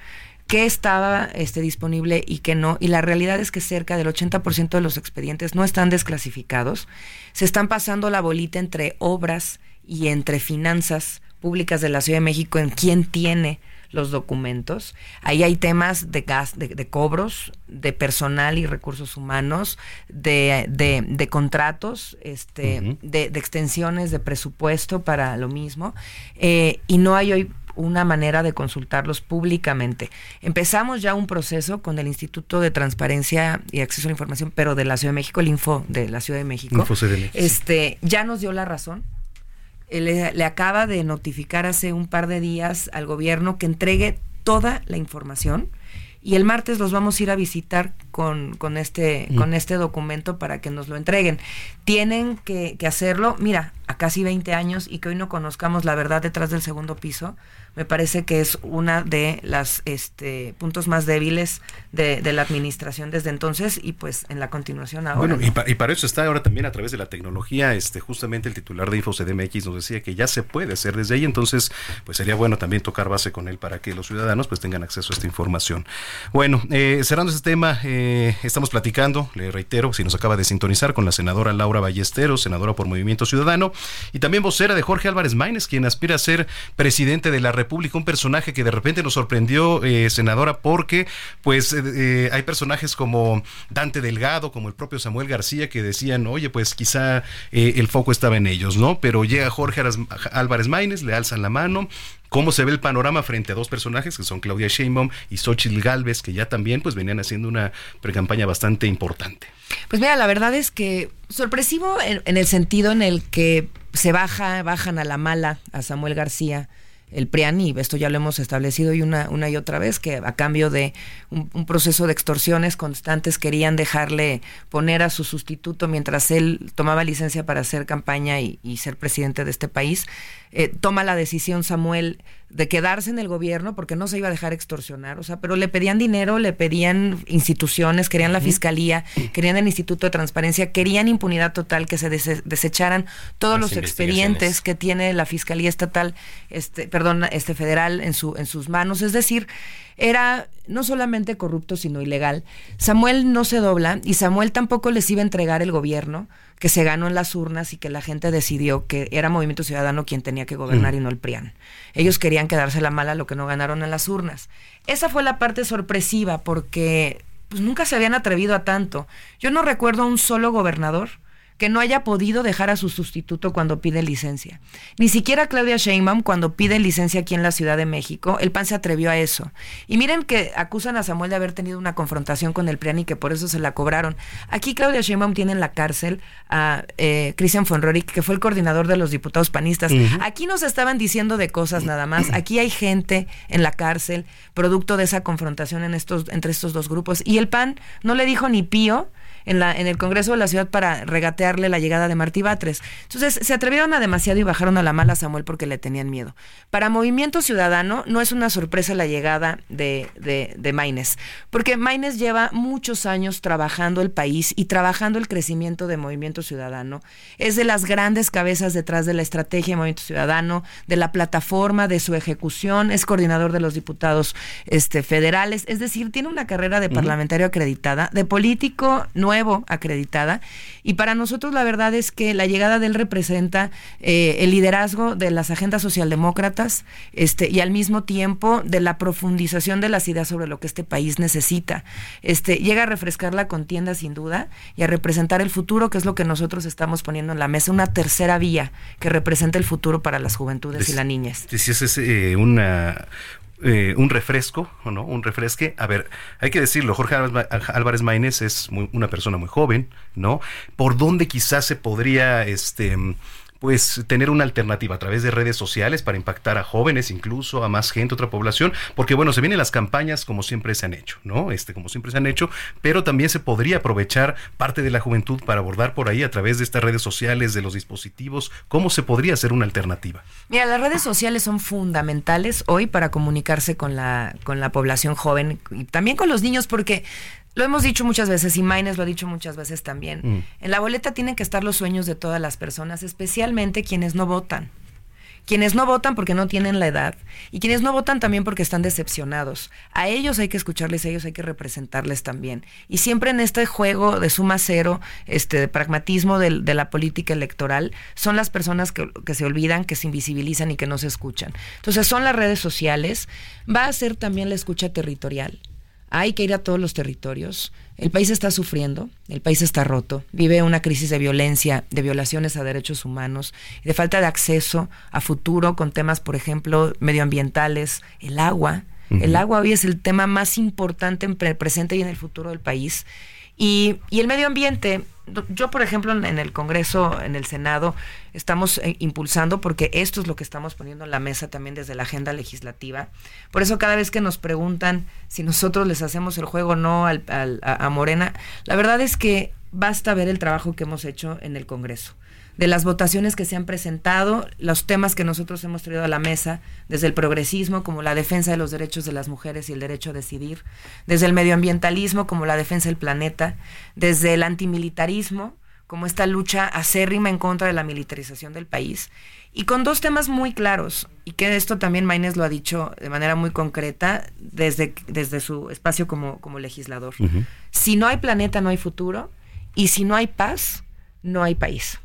S16: qué estaba este, disponible y qué no. Y la realidad es que cerca del 80% de los expedientes no están desclasificados. Se están pasando la bolita entre obras y entre finanzas públicas de la Ciudad de México en quién tiene los documentos. Ahí hay temas de gas, de, cobros, de personal y recursos humanos, de, de, contratos, este, de, extensiones de presupuesto para lo mismo. Eh, y no hay hoy una manera de consultarlos públicamente. Empezamos ya un proceso con el Instituto de Transparencia y Acceso a la Información, pero de la Ciudad de México, el Info de la Ciudad de México. este, ya nos dio la razón le, acaba de notificar hace un par de días al gobierno que entregue toda la información y el martes los vamos a ir a visitar con, con este, con este documento para que nos lo entreguen. Tienen que, que, hacerlo, mira, a casi 20 años y que hoy no conozcamos la verdad detrás del segundo piso, me parece que es una de las este, puntos más débiles de, la administración desde entonces y pues en la continuación ahora.
S1: Bueno, y, para eso está ahora también a través de la tecnología, este, justamente el titular de InfoCDMX nos decía que ya se puede hacer desde ahí, entonces pues sería bueno también tocar base con él para que los ciudadanos pues tengan acceso a esta información. Bueno, eh, cerrando este tema, eh, estamos platicando, le reitero, si nos acaba de sintonizar con la senadora Laura Ballesteros, senadora por Movimiento Ciudadano, y también vocera de Jorge Álvarez Maínez, quien aspira a ser presidente de la República público un personaje que de repente nos sorprendió, eh, senadora, porque pues eh, eh, hay personajes como Dante Delgado, como el propio Samuel García, que decían, oye, pues quizá el foco estaba en ellos, ¿no? Pero llega Jorge Álvarez Maínez, le alzan la mano, cómo se ve el panorama frente a dos personajes que son Claudia Sheinbaum y Xochitl Galvez, que ya también pues venían haciendo una precampaña bastante importante.
S16: Pues mira, la verdad es que sorpresivo en, en, el sentido en el que se baja, bajan a la mala a Samuel García el PRIAN, y esto ya lo hemos establecido y una, una y otra vez, que a cambio de un, proceso de extorsiones constantes querían dejarle poner a su sustituto mientras él tomaba licencia para hacer campaña y, y ser presidente de este país. Eh, toma la decisión Samuel de quedarse en el gobierno porque no se iba a dejar extorsionar, o sea, pero le pedían dinero, le pedían instituciones, querían la fiscalía, querían el Instituto de Transparencia, querían impunidad total, que se desecharan todos los expedientes que tiene la Fiscalía Estatal, este, perdón, este federal en su en sus manos, es decir, era no solamente corrupto, sino ilegal. Samuel no se dobla y Samuel tampoco les iba a entregar el gobierno que se ganó en las urnas y que la gente decidió que era Movimiento Ciudadano quien tenía que gobernar y no el PRIAN. Ellos querían quedarse la mala lo que no ganaron en las urnas. Esa fue la parte sorpresiva porque pues, nunca se habían atrevido a tanto. Yo no recuerdo a un solo gobernador que no haya podido dejar a su sustituto cuando pide licencia. Ni siquiera Claudia Sheinbaum cuando pide licencia aquí en la Ciudad de México, el PAN se atrevió a eso. Y miren que acusan a Samuel de haber tenido una confrontación con el PRIAN y que por eso se la cobraron. Aquí Claudia Sheinbaum tiene en la cárcel a eh, Christian von que fue el coordinador de los diputados panistas. Aquí no se estaban diciendo de cosas nada más. Aquí hay gente en la cárcel producto de esa confrontación en estos, entre estos dos grupos. Y el PAN no le dijo ni pío en, la, en el Congreso de la Ciudad para regatearle la llegada de Martí Batres. Entonces, se atrevieron a demasiado y bajaron a la mala a Samuel porque le tenían miedo. Para Movimiento Ciudadano no es una sorpresa la llegada de, de, de Maines, porque Maines lleva muchos años trabajando el país y trabajando el crecimiento de Movimiento Ciudadano. Es de las grandes cabezas detrás de la estrategia de Movimiento Ciudadano, de la plataforma, de su ejecución, es coordinador de los diputados este, federales, es decir, tiene una carrera de parlamentario acreditada, de político nuevo acreditada. Y para nosotros la verdad es que la llegada de él representa eh, el liderazgo de las agendas socialdemócratas este, y al mismo tiempo de la profundización de las ideas sobre lo que este país necesita. Este, llega a refrescar la contienda sin duda y a representar el futuro, que es lo que nosotros estamos poniendo en la mesa, una tercera vía que representa el futro para las juventudes y las niñas.
S1: Si es eh, una, eh, un refresco, ¿o no? Un refresque. A ver, hay que decirlo, Jorge Álvarez Maínez es una persona muy joven, ¿no? ¿Por dónde quizás se podría, este, pues tener una alternativa a través de redes sociales para impactar a jóvenes, incluso a más gente, otra población, porque bueno, se vienen las campañas como siempre se han hecho, ¿no? Este, como siempre se han hecho, pero también se podría aprovechar parte de la juventud para abordar por ahí a través de estas redes sociales, de los dispositivos, cómo se podría hacer una alternativa.
S16: Mira, las redes sociales son fundamentales hoy para comunicarse con la, con la población joven y también con los niños, porque lo hemos dicho muchas veces y Maines lo ha dicho muchas veces también. Mm. En la boleta tienen que estar los sueños de todas las personas, especialmente quienes no votan quienes no votan porque no tienen la edad y quienes no votan también porque están decepcionados. A ellos hay que escucharles, a ellos hay que representarles también. Y siempre en este juego de suma cero, este, de pragmatismo de, de la política electoral, son las personas que, que se olvidan, que se invisibilizan y que no se escuchan. Entonces son las redes sociales, va a ser también la escucha territorial. Hay que ir a todos los territorios. El país está sufriendo, el país está roto, vive una crisis de violencia, de violaciones a derechos humanos, de falta de acceso a futuro con temas, por ejemplo, medioambientales, el agua. El agua hoy es el tema más importante en el presente y en el futuro del país. Y, y el medio ambiente, yo, por ejemplo, en el Congreso, en el Senado, estamos eh, impulsando porque esto es lo que estamos poniendo en la mesa también desde la agenda legislativa. Por eso cada vez que nos preguntan si nosotros les hacemos el juego o no al, a Morena, la verdad es que basta ver el trabajo que hemos hecho en el Congreso de las votaciones que se han presentado, los temas que nosotros hemos traído a la mesa, desde el progresismo como la defensa de los derechos de las mujeres y el derecho a decidir, desde el medioambientalismo como la defensa del planeta, desde el antimilitarismo como esta lucha acérrima en contra de la militarización del país, y con dos temas muy claros, y que esto también Maines lo ha dicho de manera muy concreta desde, desde su espacio como, como legislador. Uh -huh. Si no hay planeta, no hay futuro, y si no hay paz, no hay país.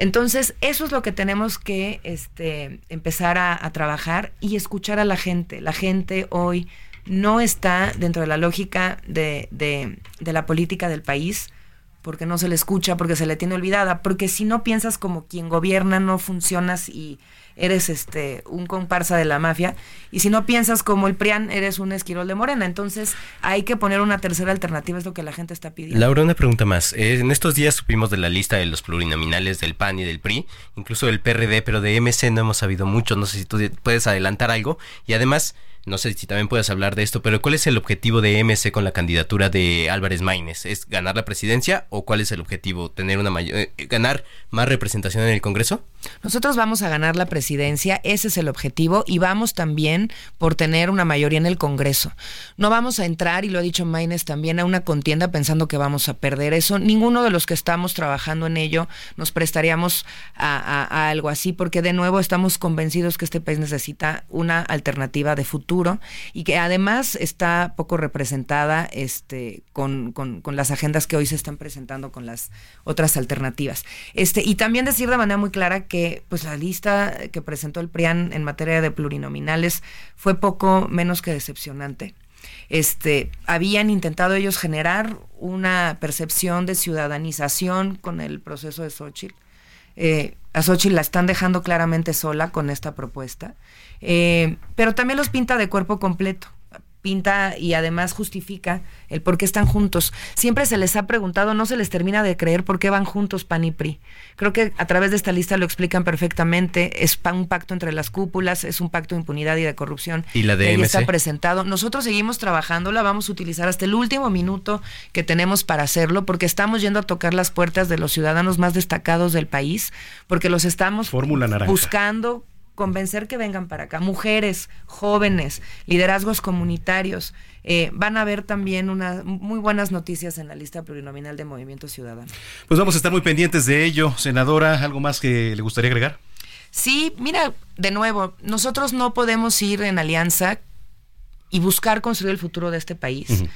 S16: Entonces, eso es lo que tenemos que este, empezar a, trabajar y escuchar a la gente. La gente hoy no está dentro de la lógica de, de, la política del país porque no se le escucha, porque se le tiene olvidada, porque si no piensas como quien gobierna, no funcionas y eres este un comparsa de la mafia, y si no piensas como el PRIAN, eres un esquirol de Morena. Entonces hay que poner una tercera alternativa, es lo que la gente está pidiendo.
S2: Laura, una pregunta más. En estos días supimos de la lista de los plurinominales del PAN y del PRI, incluso del PRD, pero de MC no hemos sabido mucho, no sé si tú puedes adelantar algo, y además... No sé si también puedes hablar de esto, pero ¿cuál es el objetivo de MC con la candidatura de Álvarez Maínez? ¿Es ganar la presidencia o cuál es el objetivo? ¿Tener una mayor, eh, ganar más representación en el Congreso?
S16: Nosotros vamos a ganar la presidencia, ese es el objetivo, y vamos también por tener una mayoría en el Congreso. No vamos a entrar, y lo ha dicho Maínez también, a una contienda pensando que vamos a perder eso. Ninguno de los que estamos trabajando en ello nos prestaríamos a, a, a algo así, porque de nuevo estamos convencidos que este país necesita una alternativa de futuro y que además está poco representada este, con, con, con, las agendas que hoy se están presentando con las otras alternativas. Este, y también decir de manera muy clara que pues, la lista que presentó el PRIAN en materia de plurinominales fue poco menos que decepcionante. Este, habían intentado ellos generar una percepción de ciudadanización con el proceso de Xochitl. Eh, a Xochitl la están dejando claramente sola con esta propuesta. Eh, pero también los pinta de cuerpo completo pinta y además justifica el por qué están juntos. Siempre se les ha preguntado, no se les termina de creer por qué van juntos PAN y PRI. Creo que a través de esta lista lo explican perfectamente. Es un pacto entre las cúpulas, es un pacto de impunidad y de corrupción.
S2: Y la de
S16: está presentado. Nosotros seguimos trabajando, la vamos a utilizar hasta el último minuto que tenemos para hacerlo, porque estamos yendo a tocar las puertas de los ciudadanos más destacados del país, porque los estamos buscando convencer que vengan para acá. Mujeres, jóvenes, liderazgos comunitarios. Eh, van a ver también unas muy buenas noticias en la lista plurinominal de Movimiento Ciudadano.
S1: Pues vamos a estar muy pendientes de ello. Senadora, ¿algo más que le gustaría agregar?
S16: Sí, mira, de nuevo, nosotros no podemos ir en alianza y buscar construir el futuro de este país. Uh -huh.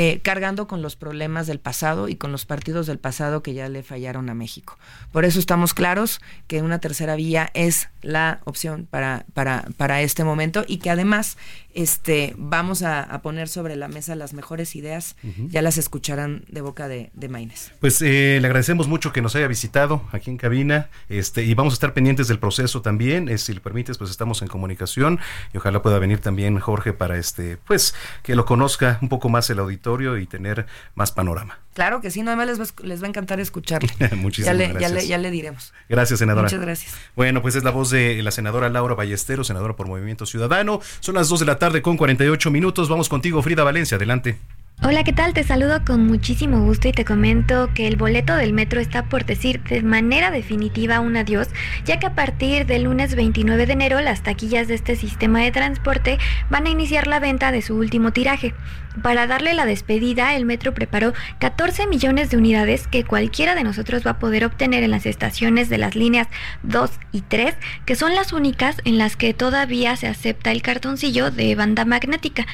S16: Eh, cargando con los problemas del pasado y con los partidos del pasado que ya le fallaron a México. Por eso estamos claros que una tercera vía es la opción para, para, para este momento y que además este, vamos a, a, poner sobre la mesa las mejores ideas, uh -huh. ya las escucharán de boca de, de Maines.
S1: Pues eh, le agradecemos mucho que nos haya visitado aquí en cabina este, y vamos a estar pendientes del proceso también, eh, si le permites, pues estamos en comunicación y ojalá pueda venir también Jorge para este, pues que lo conozca un poco más el auditorio y tener más panorama.
S16: Claro que sí, no, además les va, les va a encantar escucharle. *laughs*
S1: Muchísimas
S16: ya le,
S1: gracias.
S16: Ya le, ya le, diremos.
S1: Gracias, senadora.
S16: Muchas gracias.
S1: Bueno, pues es la voz de la senadora Laura Ballesteros, senadora por Movimiento Ciudadano. Son las 2 de la tarde con 48 minutos. Vamos contigo, Frida Valencia. Adelante.
S17: Hola, ¿qué tal? Te saludo con muchísimo gusto y te comento que el boleto del metro está por decir de manera definitiva un adiós, ya que a partir del lunes 29 de enero las taquillas de este sistema de transporte van a iniciar la venta de su último tiraje. Para darle la despedida, el metro preparó 14 millones de unidades que cualquiera de nosotros va a poder obtener en las estaciones de las líneas 2 y 3, que son las únicas en las que todavía se acepta el cartoncillo de banda magnética.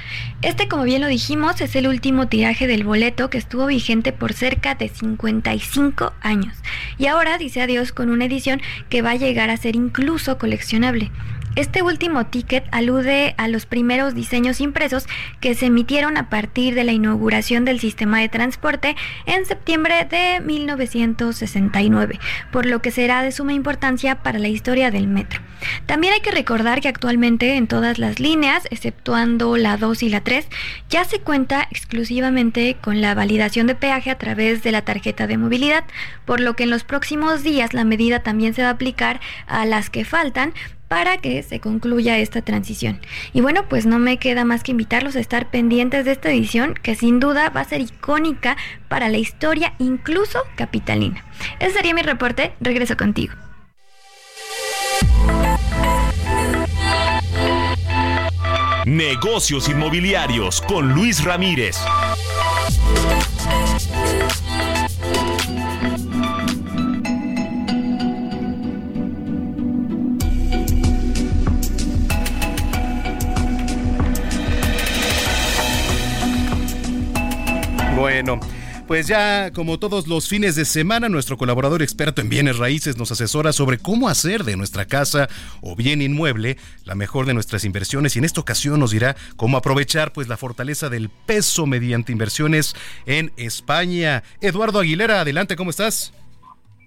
S17: Este, como bien lo dijimos, es el último tiraje del boleto que estuvo vigente por cerca de 55 años. Y ahora dice adiós con una edición que va a llegar a ser incluso coleccionable. Este último ticket alude a los primeros diseños impresos que se emitieron a partir de la inauguración del sistema de transporte en septiembre de 1969, por lo que será de suma importancia para la historia del metro. También hay que recordar que actualmente en todas las líneas, exceptuando la 2 y la 3, ya se cuenta exclusivamente con la validación de peaje a través de la tarjeta de movilidad, por lo que en los próximos días la medida también se va a aplicar a las que faltan para que se concluya esta transición. Y bueno, pues no me queda más que invitarlos a estar pendientes de esta edición que sin duda va a ser icónica para la historia incluso capitalina. Ese sería mi reporte, regreso contigo.
S3: Negocios inmobiliarios con Luis Ramírez.
S1: Bueno. Pues ya, como todos los fines de semana, nuestro colaborador experto en bienes raíces nos asesora sobre cómo hacer de nuestra casa o bien inmueble la mejor de nuestras inversiones y en esta ocasión nos dirá cómo aprovechar pues la fortaleza del peso mediante inversiones en España. Eduardo Aguilera, adelante, ¿cómo estás?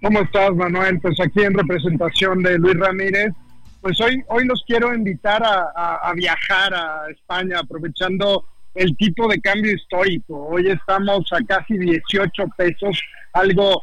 S18: ¿Cómo estás, Manuel? Pues aquí en representación de Luis Ramírez, pues hoy, hoy los quiero invitar a viajar a España aprovechando el tipo de cambio histórico. Hoy estamos a casi 18 pesos, algo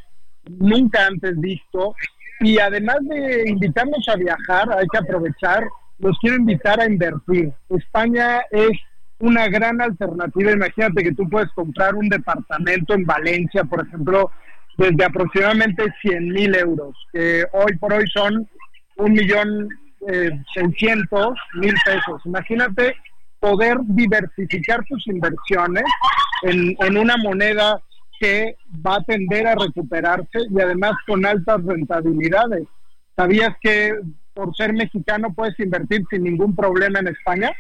S18: nunca antes visto. Y además de invitarnos a viajar, hay que aprovechar, los quiero invitar a invertir. España es una gran alternativa. Imagínate que tú puedes comprar un departamento en Valencia, por ejemplo, desde aproximadamente 100 mil euros, que hoy por hoy son un millón eh, seiscientos mil pesos. Imagínate poder diversificar tus inversiones en, en una moneda que va a tender a recuperarse y además con altas rentabilidades. ¿Sabías que por ser mexicano puedes invertir sin ningún problema en España?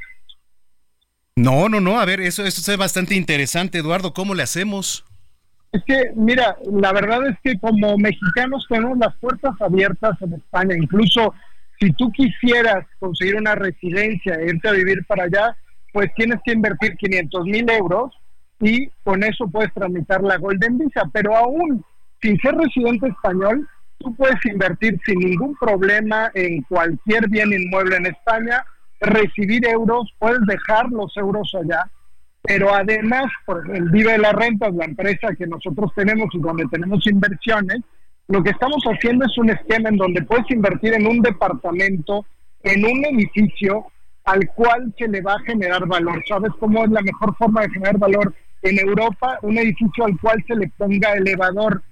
S1: No, no, no. A ver, eso, eso es bastante interesante, Eduardo. ¿Cómo le hacemos?
S18: Es que, mira, la verdad es que como mexicanos tenemos las puertas abiertas en España. Incluso si tú quisieras conseguir una residencia e irte a vivir para allá, pues tienes que invertir 500 mil euros y con eso puedes tramitar la Golden Visa. Pero aún sin ser residente español, tú puedes invertir sin ningún problema en cualquier bien inmueble en España, recibir euros, puedes dejar los euros allá. Pero además, por el Vive la Renta, la empresa que nosotros tenemos y donde tenemos inversiones, lo que estamos haciendo es un esquema en donde puedes invertir en un departamento, en un edificio, al cual se le va a generar valor. ¿Sabes cómo es la mejor forma de generar valor? En Europa, un edificio al cual se le ponga elevador.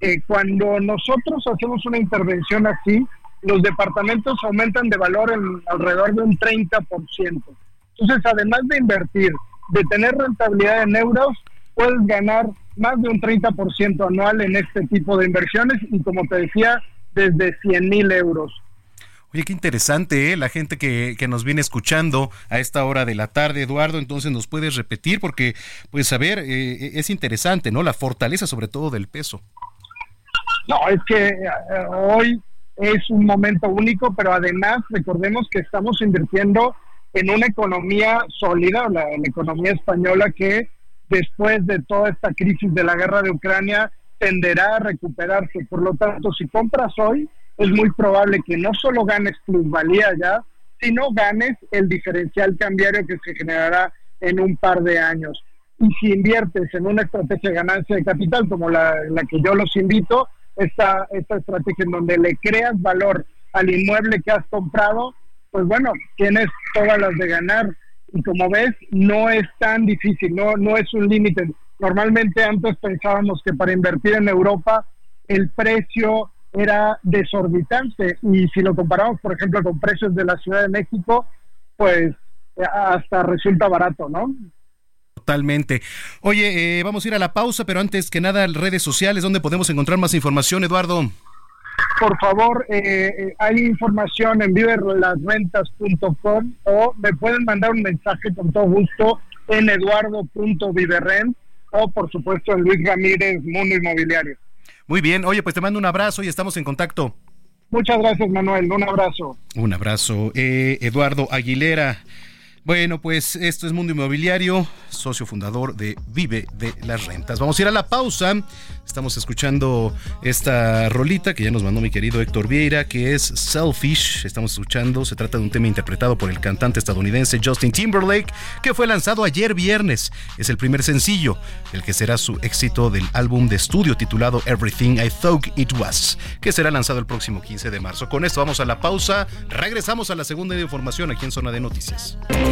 S18: Eh, cuando nosotros hacemos una intervención así, los departamentos aumentan de valor en alrededor de un 30%. Entonces, además de invertir, de tener rentabilidad en euros, puedes ganar más de un 30% anual en este tipo de inversiones y como te decía, desde 100 mil euros.
S1: Oye, qué interesante, ¿eh? La gente que, que, nos viene escuchando a esta hora de la tarde, Eduardo, entonces nos puedes repetir porque, pues, a ver, eh, es interesante, ¿no? La fortaleza sobre todo del peso.
S18: No, es que eh, hoy es un momento único, pero además recordemos que estamos invirtiendo en una economía sólida, la, la economía española que después de toda esta crisis de la guerra de Ucrania tenderá a recuperarse. Por lo tanto, si compras hoy, es muy probable que no solo ganes plusvalía ya, sino ganes el diferencial cambiario que se generará en un par de años. Y si inviertes en una estrategia de ganancia de capital como la, la que yo los invito, esta, esta estrategia en donde le creas valor al inmueble que has comprado, pues bueno, tienes todas las de ganar. y como ves, no es tan difícil, no, no es un límite. Normalmente antes pensábamos que para invertir en Europa el precio era desorbitante y si lo comparamos, por ejemplo, con precios de la Ciudad de México, pues hasta resulta barato, ¿no?
S1: Totalmente. Oye, eh, vamos a ir a la pausa, pero antes que nada, redes sociales, ¿dónde podemos encontrar más información, Eduardo?
S18: Por favor, eh, eh, hay información en viverlasrentas.com o me pueden mandar un mensaje con todo gusto en eduardo.viverrent o por supuesto en Luis Ramírez Mundo Inmobiliario.
S1: Muy bien, oye, pues te mando un abrazo y estamos en contacto.
S18: Muchas gracias, Manuel. Un abrazo.
S1: Un abrazo. Eh, Eduardo Aguilera. Bueno, pues esto es Mundo Inmobiliario, socio fundador de Vive de las Rentas. Vamos a ir a la pausa. Estamos escuchando esta rolita que ya nos mandó mi querido Héctor Vieira, que es Selfish. Estamos escuchando, se trata de un tema interpretado por el cantante estadounidense Justin Timberlake, que fue lanzado ayer viernes. Es el primer sencillo, el que será su éxito del álbum de estudio titulado Everything I Thought It Was, que será lanzado el próximo 15 de marzo. Con esto vamos a la pausa. Regresamos a la segunda información aquí en Zona de Noticias.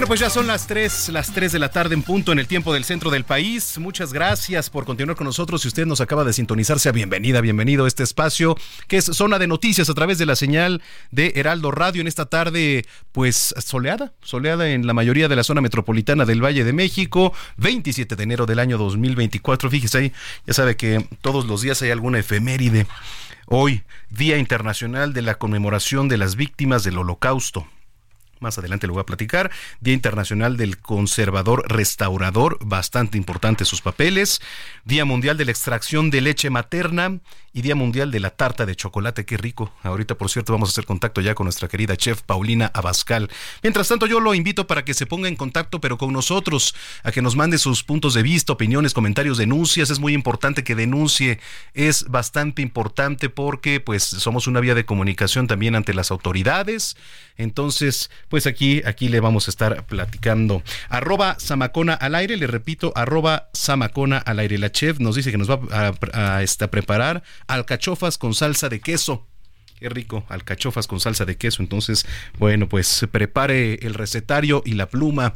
S1: Bueno, pues ya son las 3, las 3 de la tarde en punto en el tiempo del centro del país. Muchas gracias por continuar con nosotros. Si usted nos acaba de sintonizar, sea bienvenida, bienvenido a este espacio que es zona de noticias a través de la señal de Heraldo Radio en esta tarde, pues soleada, soleada en la mayoría de la zona metropolitana del Valle de México, 27 de enero del año 2024. Fíjese ahí, ya sabe que todos los días hay alguna efeméride. Hoy, Día Internacional de la Conmemoración de las Víctimas del Holocausto. Más adelante lo voy a platicar. Día Internacional del Conservador Restaurador, bastante importante sus papeles. Día Mundial de la Extracción de Leche Materna y Día Mundial de la Tarta de Chocolate. Qué rico. Ahorita, por cierto, vamos a hacer contacto ya con nuestra querida chef Paulina Abascal. Mientras tanto, yo lo invito para que se ponga en contacto, pero con nosotros, a que nos mande sus puntos de vista, opiniones, comentarios, denuncias. Es muy importante que denuncie. Es bastante importante porque, pues, somos una vía de comunicación también ante las autoridades. Entonces, pues aquí, aquí le vamos a estar platicando. Arroba Samacona al aire, le repito, arroba Samacona al aire. La chef nos dice que nos va a, a, a, este, a preparar alcachofas con salsa de queso. Qué rico, alcachofas con salsa de queso. Entonces, bueno, pues prepare el recetario y la pluma.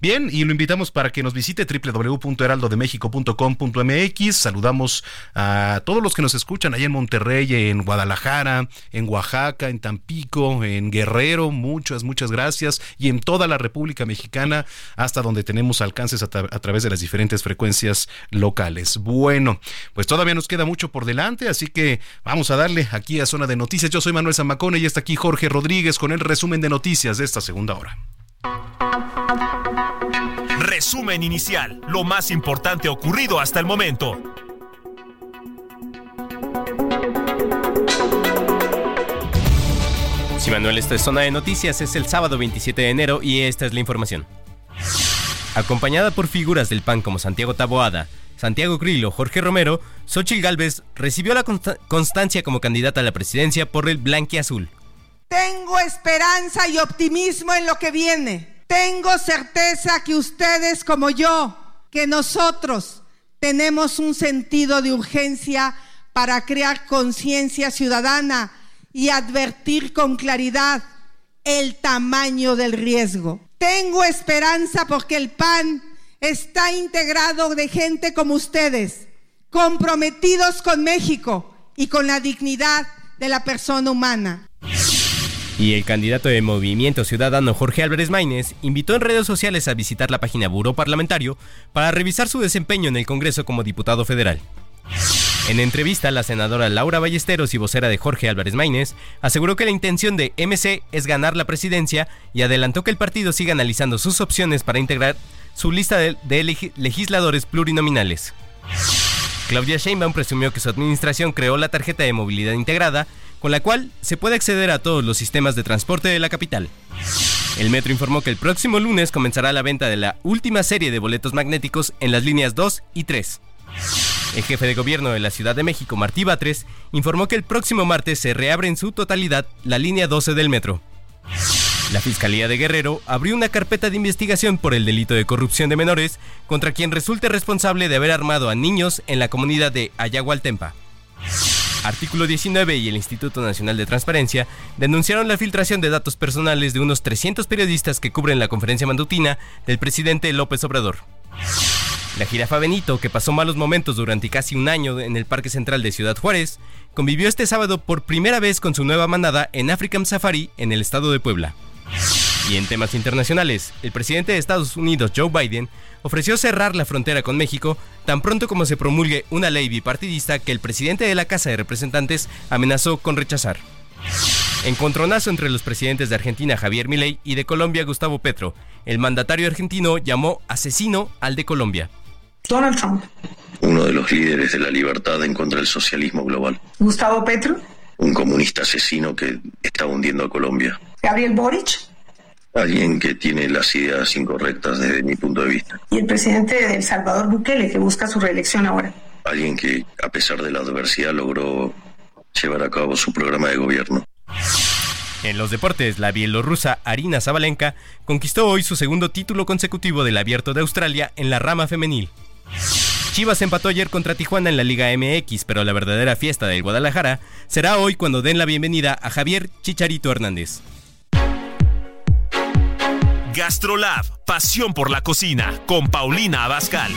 S1: Bien, y lo invitamos para que nos visite www.heraldodemexico.com.mx. Saludamos a todos los que nos escuchan ahí en Monterrey, en Guadalajara, en Oaxaca, en Tampico, en Guerrero. Muchas, muchas gracias. Y en toda la República Mexicana, hasta donde tenemos alcances a través de las diferentes frecuencias locales. Bueno, pues todavía nos queda mucho por delante, así que vamos a darle aquí a Zona de Noticias. Yo soy Manuel Zamacona y está aquí Jorge Rodríguez con el resumen de noticias de esta segunda hora.
S3: Resumen inicial, lo más importante ocurrido hasta el momento.
S2: Sí, Manuel, esto es Zona de Noticias, es el sábado 27 de enero y esta es la información. Acompañada por figuras del PAN como Santiago Taboada, Santiago Grillo, Jorge Romero, Xochil Gálvez recibió la consta constancia como candidata a la presidencia por el Blanquiazul.
S4: Tengo esperanza y optimismo en lo que viene. Tengo certeza que ustedes como yo, que nosotros tenemos un sentido de urgencia para crear conciencia ciudadana y advertir con claridad el tamaño del riesgo. Tengo esperanza porque el PAN está integrado de gente como ustedes, comprometidos con México y con la dignidad de la persona humana.
S2: Y el candidato de Movimiento Ciudadano Jorge Álvarez Maínez invitó en redes sociales a visitar la página Buró Parlamentario para revisar su desempeño en el Congreso como diputado federal. En entrevista, la senadora Laura Ballesteros y vocera de Jorge Álvarez Maínez aseguró que la intención de MC es ganar la presidencia y adelantó que el partido siga analizando sus opciones para integrar su lista de, legisladores plurinominales. Claudia Sheinbaum presumió que su administración creó la tarjeta de movilidad integrada, con la cual se puede acceder a todos los sistemas de transporte de la capital. El metro informó que el próximo lunes comenzará la venta de la última serie de boletos magnéticos en las líneas 2 y 3. El jefe de gobierno de la Ciudad de México, Martí Batres, informó que el próximo martes se reabre en su totalidad la línea 12 del metro. La Fiscalía de Guerrero abrió una carpeta de investigación por el delito de corrupción de menores contra quien resulte responsable de haber armado a niños en la comunidad de Ayagualtempa. Artículo 19 y el Instituto Nacional de Transparencia denunciaron la filtración de datos personales de unos 300 periodistas que cubren la conferencia matutina del presidente López Obrador. La jirafa Benito, que pasó malos momentos durante casi un año en el Parque Central de Ciudad Juárez, convivió este sábado por primera vez con su nueva manada en African Safari en el estado de Puebla. Y en temas internacionales, el presidente de Estados Unidos, Joe Biden, ofreció cerrar la frontera con México tan pronto como se promulgue una ley bipartidista que el presidente de la Casa de Representantes amenazó con rechazar. Encontronazo entre los presidentes de Argentina Javier Milei y de Colombia Gustavo Petro. El mandatario argentino llamó asesino al de Colombia.
S19: Donald Trump.
S20: Uno de los líderes de la libertad en contra del socialismo global.
S19: Gustavo Petro.
S20: Un comunista asesino que está hundiendo a Colombia.
S19: Gabriel Boric.
S20: Alguien que tiene las ideas incorrectas desde mi punto de vista.
S19: Y el presidente de El Salvador Bukele, que busca su reelección ahora.
S20: Alguien que, a pesar de la adversidad, logró llevar a cabo su programa de gobierno.
S2: En los deportes, la bielorrusa Arina Zabalenka conquistó hoy su segundo título consecutivo del Abierto de Australia en la rama femenil. Chivas empató ayer contra Tijuana en la Liga MX, pero la verdadera fiesta del Guadalajara será hoy cuando den la bienvenida a Javier Chicharito Hernández.
S3: Gastrolab, pasión por la cocina, con Paulina Abascal.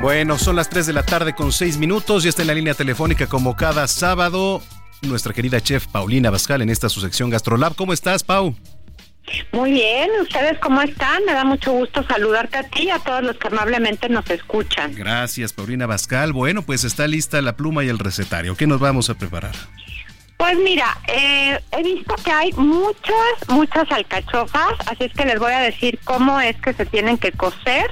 S1: Bueno, son las 3 de la tarde con 6 minutos y está en la línea telefónica como cada sábado nuestra querida chef Paulina Bascal en esta su sección Gastrolab. ¿Cómo estás, Pau?
S21: Muy bien, ¿ustedes cómo están? Me da mucho gusto saludarte a ti y a todos los que amablemente nos escuchan.
S1: Gracias, Paulina Bascal. Bueno, pues está lista la pluma y el recetario. ¿Qué nos vamos a preparar?
S21: Pues mira, eh, he visto que hay muchas, muchas alcachofas, así es que les voy a decir cómo es que se tienen que cocer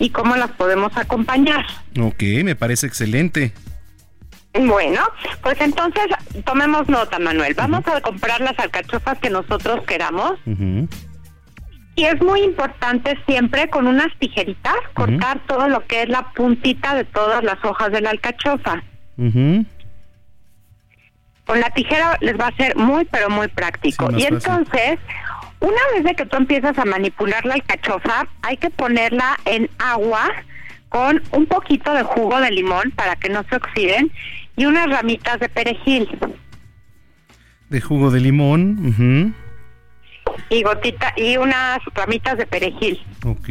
S21: y cómo las podemos acompañar.
S1: Ok, me parece excelente.
S21: Bueno, pues entonces tomemos nota, Manuel. Vamos a comprar las alcachofas que nosotros queramos. Y es muy importante siempre con unas tijeritas cortar todo lo que es la puntita de todas las hojas de la alcachofa. Con la tijera les va a ser muy, pero muy práctico. y entonces, una vez de que tú empiezas a manipular la alcachofa, hay que ponerla en agua con un poquito de jugo de limón para que no se oxiden y unas ramitas de perejil.
S1: De jugo de limón.
S21: Y gotita y unas ramitas de perejil.
S1: Ok.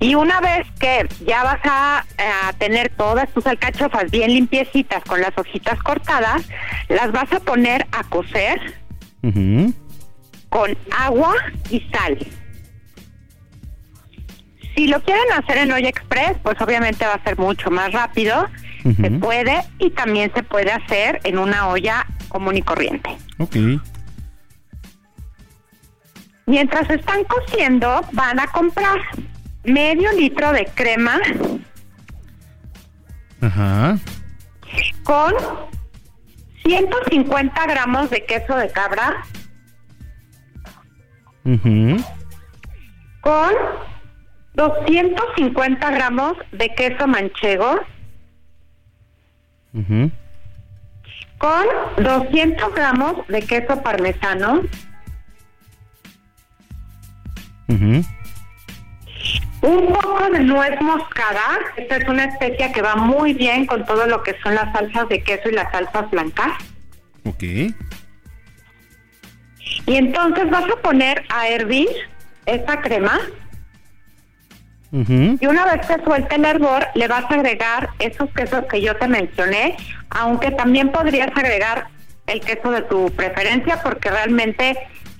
S21: Y una vez que ya vas a, tener todas tus alcachofas bien limpiecitas con las hojitas cortadas, las vas a poner a cocer con agua y sal. Si lo quieren hacer en olla express, pues obviamente va a ser mucho más rápido. Se puede y también se puede hacer en una olla común y corriente.
S1: Ok.
S21: Mientras están cociendo, van a comprar medio litro de crema.
S1: Ajá.
S21: Con 150 gramos de queso de cabra. Con 250 gramos de queso manchego. Con 200 gramos de queso parmesano, un poco de nuez moscada, esta es una especia que va muy bien con todo lo que son las salsas de queso y las salsas blancas.
S1: Ok.
S21: Y entonces vas a poner a hervir esta crema y una vez que suelte el hervor le vas a agregar esos quesos que yo te mencioné, aunque también podrías agregar el queso de tu preferencia porque realmente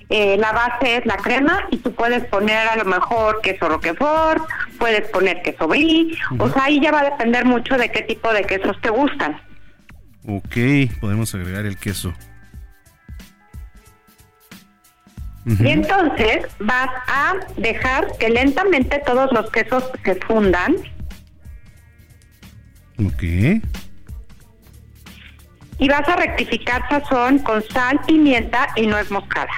S21: eh, la base es la crema y tú puedes poner a lo mejor queso roquefort, puedes poner queso brie, o sea, ahí ya va a depender mucho de qué tipo de quesos te gustan.
S1: Ok, podemos agregar el queso.
S21: Y entonces vas a dejar que lentamente todos los quesos se fundan.
S1: Ok.
S21: Y vas a rectificar sazón con sal, pimienta y nuez moscada.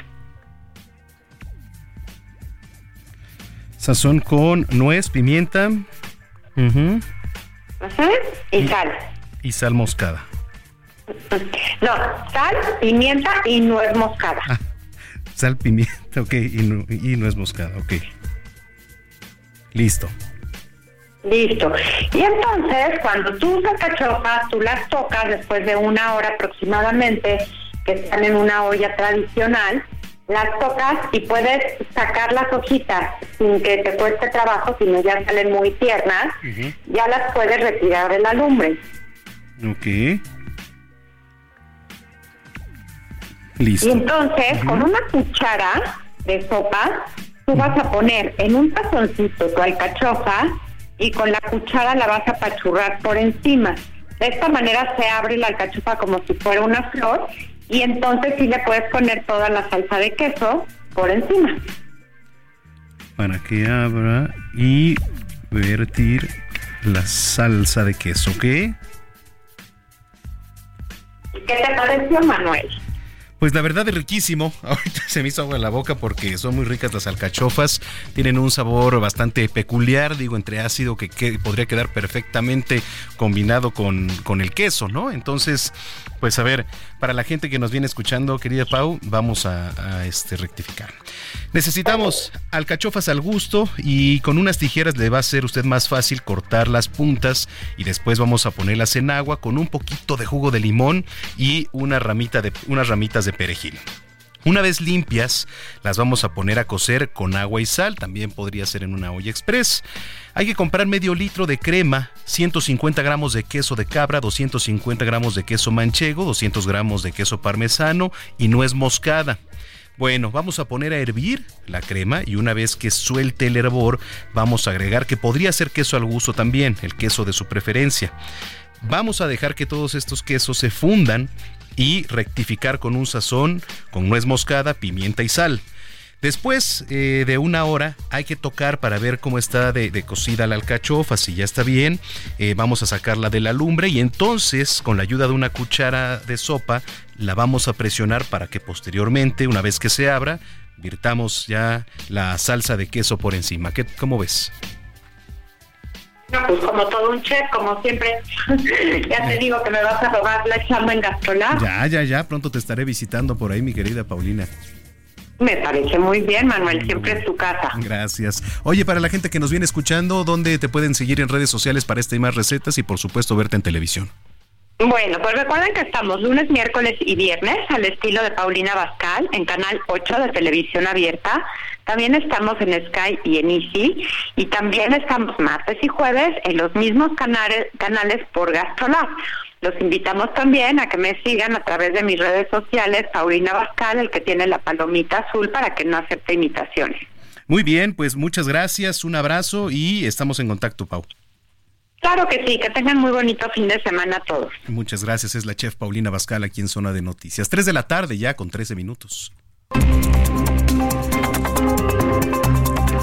S1: Sazón con nuez, pimienta.
S21: Y sal.
S1: Y sal moscada.
S21: No, sal, pimienta y nuez moscada.
S1: Ah, sal, pimienta, ok, y, nu- y nuez moscada, ok. Listo.
S21: Listo. Y entonces, cuando tú usas cachofas, tú las tocas después de una hora aproximadamente, que están en una olla tradicional, las tocas y puedes sacar las hojitas sin que te cueste trabajo, sino ya salen muy tiernas, ya las puedes retirar de la lumbre.
S1: Ok. Listo.
S21: Y entonces, con una cuchara de sopa, tú vas a poner en un tazoncito tu alcachofa y con la cuchara la vas a apachurrar por encima. De esta manera se abre la alcachofa como si fuera una flor y entonces sí le puedes poner toda la salsa de queso por encima.
S1: Para que abra y vertir la salsa de queso, ¿ok?
S21: ¿Qué te pareció, Manuel?
S1: Pues la verdad es riquísimo. *laughs* Ahorita se me hizo agua en la boca porque son muy ricas las alcachofas. Tienen un sabor bastante peculiar, digo, entre ácido que, que podría quedar perfectamente combinado con, con el queso, ¿no? Entonces, pues a ver, para la gente que nos viene escuchando, querida Pau, vamos a, a, este, rectificar. Necesitamos alcachofas al gusto y con unas tijeras le va a ser usted más fácil cortar las puntas y después vamos a ponerlas en agua con un poquito de jugo de limón y una ramita de, unas ramitas de perejil. Una vez limpias, las vamos a poner a cocer con agua y sal, también podría ser en una olla express. Hay que comprar medio litro de crema, 150 gramos de queso de cabra, 250 gramos de queso manchego, 200 gramos de queso parmesano y nuez moscada. Bueno, vamos a poner a hervir la crema y una vez que suelte el hervor, vamos a agregar que podría ser queso al gusto también, el queso de su preferencia. Vamos a dejar que todos estos quesos se fundan y rectificar con un sazón con nuez moscada, pimienta y sal. Después eh, de una hora hay que tocar para ver cómo está de, cocida la alcachofa, si ya está bien, eh, vamos a sacarla de la lumbre y entonces con la ayuda de una cuchara de sopa la vamos a presionar para que posteriormente, una vez que se abra, virtamos ya la salsa de queso por encima. ¿Qué, ¿Cómo ves?
S21: No, pues como todo un chef, como siempre. *laughs* ya te digo que me vas a robar la chamba en Gastrolab.
S1: Ya, ya, ya, pronto te estaré visitando por ahí, mi querida Paulina.
S21: Me parece muy bien, Manuel, siempre es tu casa.
S1: Gracias. Oye, para la gente que nos viene escuchando, ¿dónde te pueden seguir en redes sociales para esta y más recetas y por supuesto verte en televisión?
S21: Bueno, pues recuerden que estamos lunes, miércoles y viernes al estilo de Paulina Bascal en Canal 8 de Televisión Abierta. También estamos en Sky y en Easy. Y también estamos martes y jueves en los mismos canales, por Gastrolab. Los invitamos también a que me sigan a través de mis redes sociales, Paulina Bascal, el que tiene la palomita azul para que no acepte imitaciones.
S1: Muy bien, pues muchas gracias, un abrazo y estamos en contacto, Pau.
S21: Claro que sí, que tengan muy bonito fin de semana todos.
S1: Muchas gracias, es la chef Paulina Bascal aquí en Zona de Noticias. 3 de la tarde ya con 13 minutos.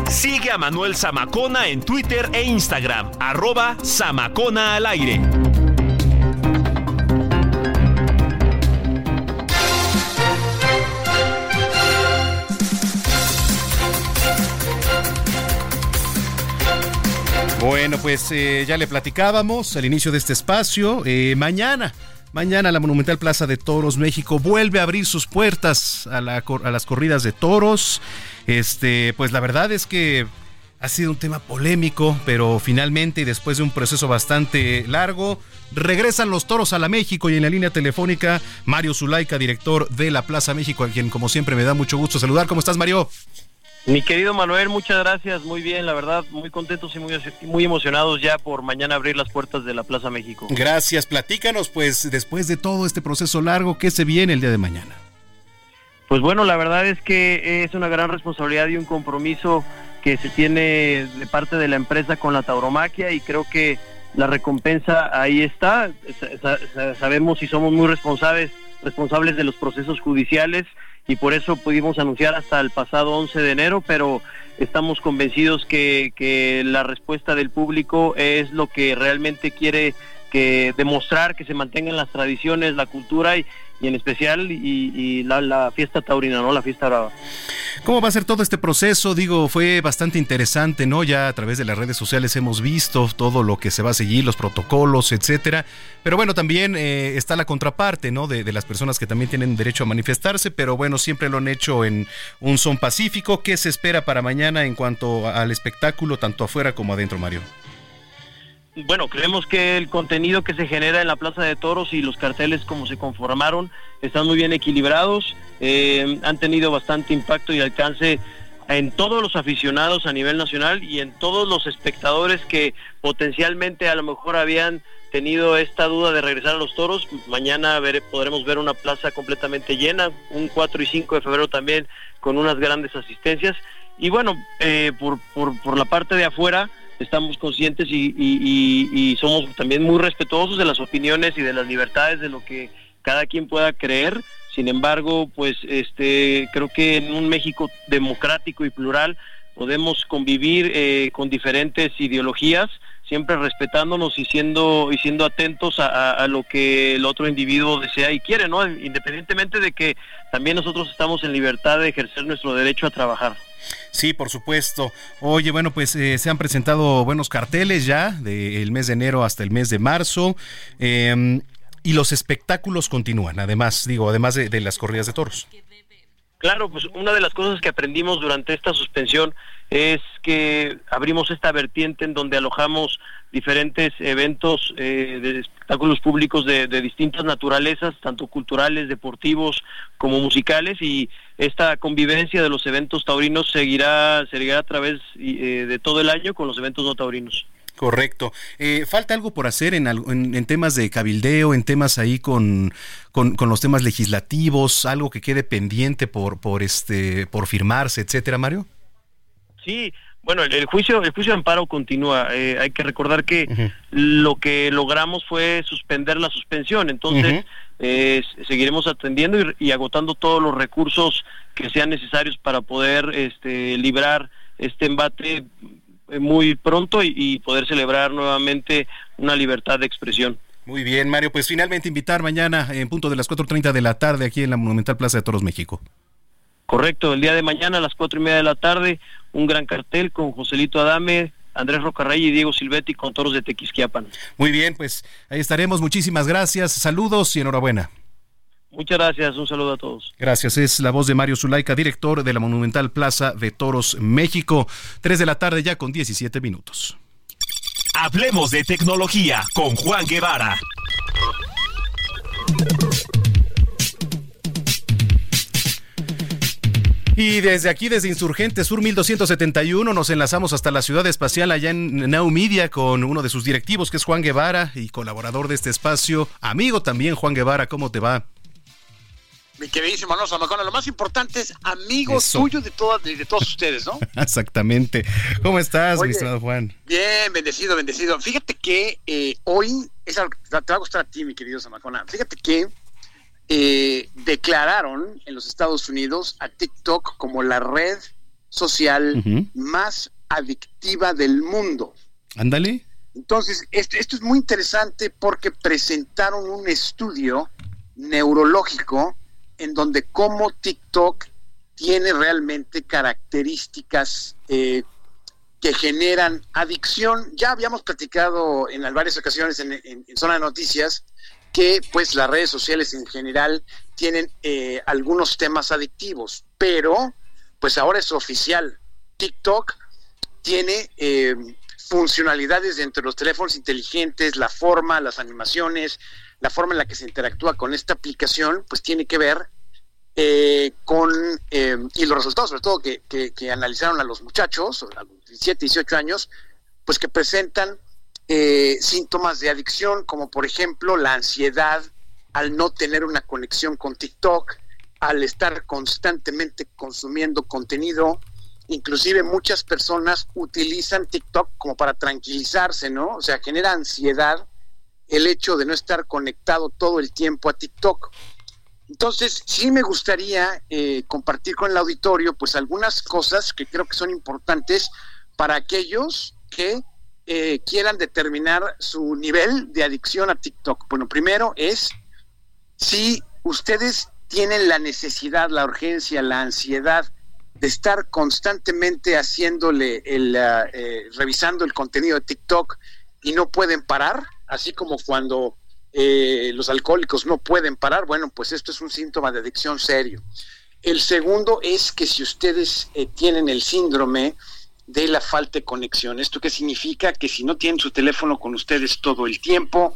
S3: Sigue a Manuel Zamacona en Twitter e Instagram, arroba Zamacona al aire.
S1: Bueno, pues eh, ya le platicábamos al inicio de este espacio. Eh, mañana, mañana la Monumental Plaza de Toros México vuelve a abrir sus puertas a, la, a las corridas de toros. Este, pues la verdad es que ha sido un tema polémico, pero finalmente y después de un proceso bastante largo, regresan los toros a la México y en la línea telefónica Mario Zulaika, director de la Plaza México, a quien como siempre me da mucho gusto saludar. ¿Cómo estás, Mario?
S22: Mi querido Manuel, muchas gracias, muy bien, la verdad, muy contentos y muy, muy emocionados ya por mañana abrir las puertas de la Plaza México.
S1: Gracias, platícanos pues después de todo este proceso largo, ¿qué se viene el día de mañana?
S22: Pues bueno, la verdad es que es una gran responsabilidad y un compromiso que se tiene de parte de la empresa con la tauromaquia y creo que la recompensa ahí está. Sabemos y somos muy responsables, responsables de los procesos judiciales y por eso pudimos anunciar hasta el pasado 11 de enero, pero estamos convencidos que, que la respuesta del público es lo que realmente quiere que demostrar que se mantengan las tradiciones, la cultura y, y en especial y, la, fiesta taurina, ¿no? La fiesta brava.
S1: ¿Cómo va a ser todo este proceso? Digo, fue bastante interesante, ¿no? Ya a través de las redes sociales hemos visto todo lo que se va a seguir, los protocolos, etcétera. Pero bueno, también eh, está la contraparte, ¿no? De, de, las personas que también tienen derecho a manifestarse, pero bueno, siempre lo han hecho en un son pacífico. ¿Qué se espera para mañana en cuanto al espectáculo, tanto afuera como adentro, Mario?
S22: Bueno, creemos que el contenido que se genera en la Plaza de Toros y los carteles como se conformaron están muy bien equilibrados, eh, han tenido bastante impacto y alcance en todos los aficionados a nivel nacional y en todos los espectadores que potencialmente a lo mejor habían tenido esta duda de regresar a los toros. Mañana podremos ver una plaza completamente llena, un 4 y 5 de febrero también con unas grandes asistencias. Y bueno, eh, por, por, por la parte de afuera, estamos conscientes y, somos también muy respetuosos de las opiniones y de las libertades de lo que cada quien pueda creer. Sin embargo, pues este creo que en un México democrático y plural podemos convivir eh, con diferentes ideologías, siempre respetándonos y siendo y siendo atentos a, a, lo que el otro individuo desea y quiere, ¿no? Independientemente de que también nosotros estamos en libertad de ejercer nuestro derecho a trabajar.
S1: Sí, por supuesto. Oye, bueno, pues eh, se han presentado buenos carteles ya del mes de enero hasta el mes de marzo. Em, y los espectáculos continúan, además, digo, además de, las corridas de toros.
S22: Claro, pues una de las cosas que aprendimos durante esta suspensión es que abrimos esta vertiente en donde alojamos diferentes eventos eh, de espectáculos públicos de, distintas naturalezas, tanto culturales, deportivos como musicales, y esta convivencia de los eventos taurinos seguirá, seguirá a través eh, de todo el año con los eventos no taurinos.
S1: Correcto. Eh, ¿Falta algo por hacer en, en, temas de cabildeo, en temas ahí con, con, con, los temas legislativos, algo que quede pendiente por, por, este, por firmarse, etcétera, Mario?
S22: Sí, bueno, el, juicio, el juicio de amparo continúa. Eh, hay que recordar que lo que logramos fue suspender la suspensión. Entonces, eh, seguiremos atendiendo y, agotando todos los recursos que sean necesarios para poder este, librar este embate muy pronto y, y poder celebrar nuevamente una libertad de expresión.
S1: Muy bien, Mario. Pues finalmente invitar mañana en punto de las 4.30 de la tarde aquí en la Monumental Plaza de Toros, México.
S22: Correcto, el día de mañana a las cuatro y media de la tarde, un gran cartel con Joselito Adame, Andrés Rocarrey y Diego Silvetti con toros de Tequisquiapan.
S1: Muy bien, pues ahí estaremos. Muchísimas gracias, saludos y enhorabuena.
S22: Muchas gracias, un saludo a todos.
S1: Gracias, es la voz de Mario Zulaika, director de la Monumental Plaza de Toros México. Tres de la tarde ya con 17 minutos.
S3: Hablemos de tecnología con Juan Guevara.
S1: Y desde aquí, desde Insurgente Sur 1271, nos enlazamos hasta la ciudad espacial allá en Naumidia con uno de sus directivos, que es Juan Guevara, y colaborador de este espacio. Amigo también, Juan Guevara, ¿cómo te va?
S23: Mi queridísimo Alonso Macona, lo más importante es amigo tuyo de, todas, de, todos ustedes, ¿no? *laughs*
S1: Exactamente. ¿Cómo estás, mi estimado Juan?
S23: Bien, bendecido, bendecido. Fíjate que eh, hoy, es algo, te va a gustar a ti, mi querido Samacona. Fíjate que eh, declararon en los Estados Unidos a TikTok como la red social más adictiva del mundo.
S1: Ándale.
S23: Entonces, esto, esto es muy interesante porque presentaron un estudio neurológico en donde cómo TikTok tiene realmente características eh, que generan adicción. Ya habíamos platicado en varias ocasiones en, en Zona de Noticias que pues las redes sociales en general tienen eh, algunos temas adictivos, pero pues ahora es oficial. TikTok tiene eh, funcionalidades dentro de los teléfonos inteligentes, la forma, las animaciones, la forma en la que se interactúa con esta aplicación, pues tiene que ver eh, con, y los resultados, sobre todo que, que, analizaron a los muchachos, a los 17, 18 años, pues que presentan eh, síntomas de adicción, como por ejemplo la ansiedad al no tener una conexión con TikTok, al estar constantemente consumiendo contenido. Inclusive muchas personas utilizan TikTok como para tranquilizarse, ¿no? O sea, genera ansiedad el hecho de no estar conectado todo el tiempo a TikTok. Entonces, sí me gustaría eh, compartir con el auditorio, pues algunas cosas que creo que son importantes para aquellos que eh, quieran determinar su nivel de adicción a TikTok. Bueno, primero es si ustedes tienen la necesidad, la urgencia, la ansiedad de estar constantemente haciéndole el, eh, revisando el contenido de TikTok y no pueden parar, así como cuando eh, los alcohólicos no pueden parar, bueno, pues esto es un síntoma de adicción serio. El segundo es que si ustedes tienen el síndrome de la falta de conexión. ¿Esto qué significa? Que si no tienen su teléfono con ustedes todo el tiempo,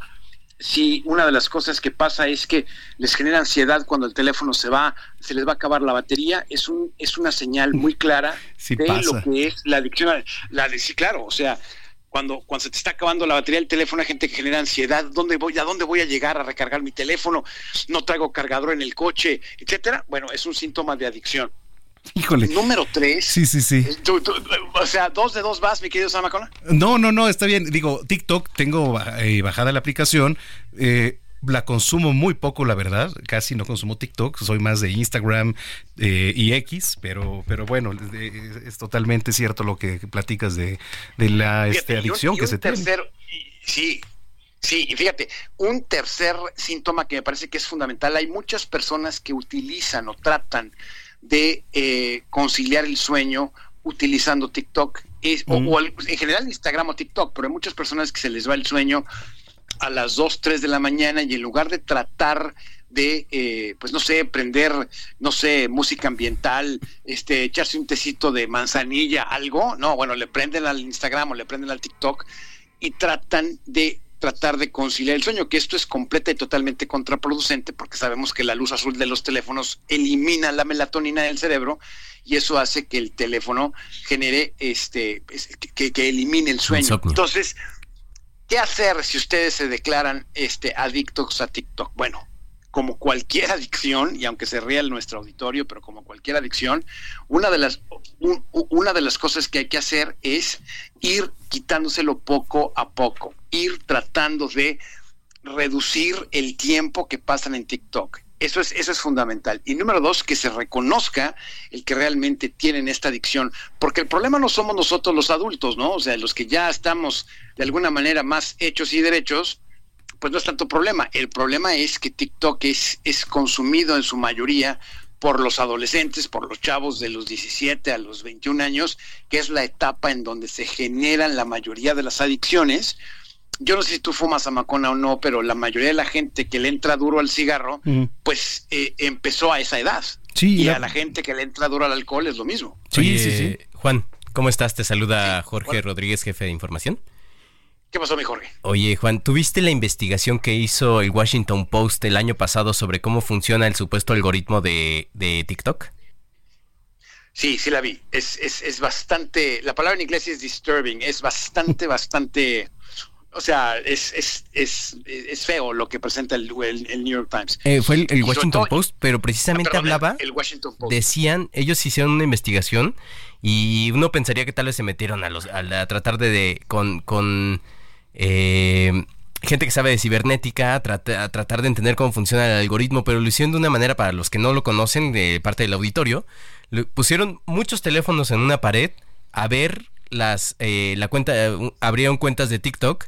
S23: si una de las cosas que pasa es que les genera ansiedad cuando el teléfono se va, se les va a acabar la batería, es un es una señal muy clara de lo que es la adicción. La de sí, claro, o sea, cuando, cuando se te está acabando la batería del teléfono, hay gente que genera ansiedad, ¿dónde voy, a dónde voy a llegar a recargar mi teléfono? No traigo cargador en el coche, etcétera. Bueno, es un síntoma de adicción.
S1: Híjole.
S23: Número tres.
S1: Sí, sí, sí.
S23: o sea, dos de dos vas, mi querido Samacona.
S1: No, no, no, está bien. Digo, TikTok, tengo eh, bajada la aplicación. Eh, la consumo muy poco, la verdad. Casi no consumo TikTok. Soy más de Instagram eh, y X, pero, pero bueno, es, totalmente cierto lo que platicas de, la este, adicción que se tiene.
S23: Sí, Sí, y fíjate, un tercer síntoma que me parece que es fundamental, hay muchas personas que utilizan o tratan de eh, conciliar el sueño utilizando TikTok. Es, o, en general Instagram o TikTok, pero hay muchas personas que se les va el sueño a las 2, 3 de la mañana y en lugar de tratar de, eh, pues no sé, prender, no sé, música ambiental, este, echarse un tecito de manzanilla, algo, no, bueno, le prenden al Instagram o le prenden al TikTok y tratan de tratar de conciliar el sueño, que esto es completa y totalmente contraproducente porque sabemos que la luz azul de los teléfonos elimina la melatonina del cerebro y eso hace que el teléfono genere este que, que elimine el sueño. Entonces, ¿qué hacer si ustedes se declaran este adictos a TikTok? Bueno, como cualquier *laughs* adicción, y aunque se ría nuestro auditorio, pero como cualquier adicción, una de las una de las cosas que hay que hacer es ir quitándoselo poco a poco, ir tratando de reducir el tiempo que pasan en TikTok. Eso es, eso es fundamental. Y número dos, que se reconozca el que realmente tienen esta adicción, porque el problema no somos nosotros los adultos, ¿no? O sea, los que ya estamos de alguna manera más hechos y derechos, pues no es tanto problema. El problema es que TikTok es, es consumido en su mayoría por los adolescentes, por los chavos de los 17 a los 21 años, que es la etapa en donde se generan la mayoría de las adicciones. Yo no sé si tú fumas amacona o no, pero la mayoría de la gente que le entra duro al cigarro, pues eh, empezó a esa edad.
S1: Sí,
S23: y a la gente que le entra duro al alcohol es lo mismo.
S2: Sí, sí, sí. Juan, ¿cómo estás? Te saluda Jorge Rodríguez, jefe de información.
S23: ¿Qué pasó, mi Jorge?
S2: Oye, Juan, ¿tuviste la investigación que hizo el Washington Post el año pasado sobre cómo funciona el supuesto algoritmo de, TikTok?
S23: Sí, sí la vi. Es, es, es, bastante, la palabra en inglés es disturbing, es bastante, bastante, o sea, es, es, es, es feo lo que presenta el, el, New York Times.
S2: Eh, fue el, Washington Post, pero precisamente hablaba, el, Washington Post. decían, ellos hicieron una investigación y uno pensaría que tal vez se metieron a, los, a, tratar de, de con, con eh, gente que sabe de cibernética, a tratar de entender cómo funciona el algoritmo, pero lo hicieron de una manera para los que no lo conocen de parte del auditorio. pusieron muchos teléfonos en una pared a ver las eh, la cuenta abrieron cuentas de TikTok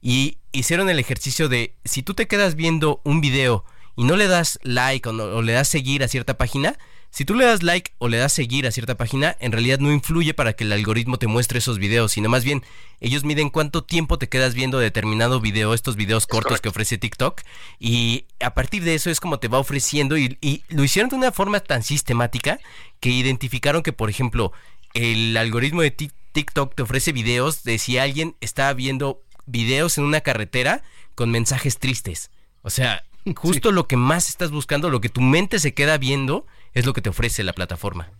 S2: y hicieron el ejercicio de si tú te quedas viendo un video y no le das like o, o le das seguir a cierta página, Si tú le das like o le das seguir a cierta página, en realidad no influye para que el algoritmo te muestre esos videos, sino más bien ellos miden cuánto tiempo te quedas viendo determinado video, estos videos cortos que ofrece TikTok, y a partir de eso es como te va ofreciendo y, y lo hicieron de una forma tan sistemática que identificaron que, por ejemplo, el algoritmo de TikTok te ofrece videos de si alguien está viendo videos en una carretera con mensajes tristes. O sea, *laughs* justo lo que más estás buscando, lo que tu mente se queda viendo, es lo que te ofrece la plataforma.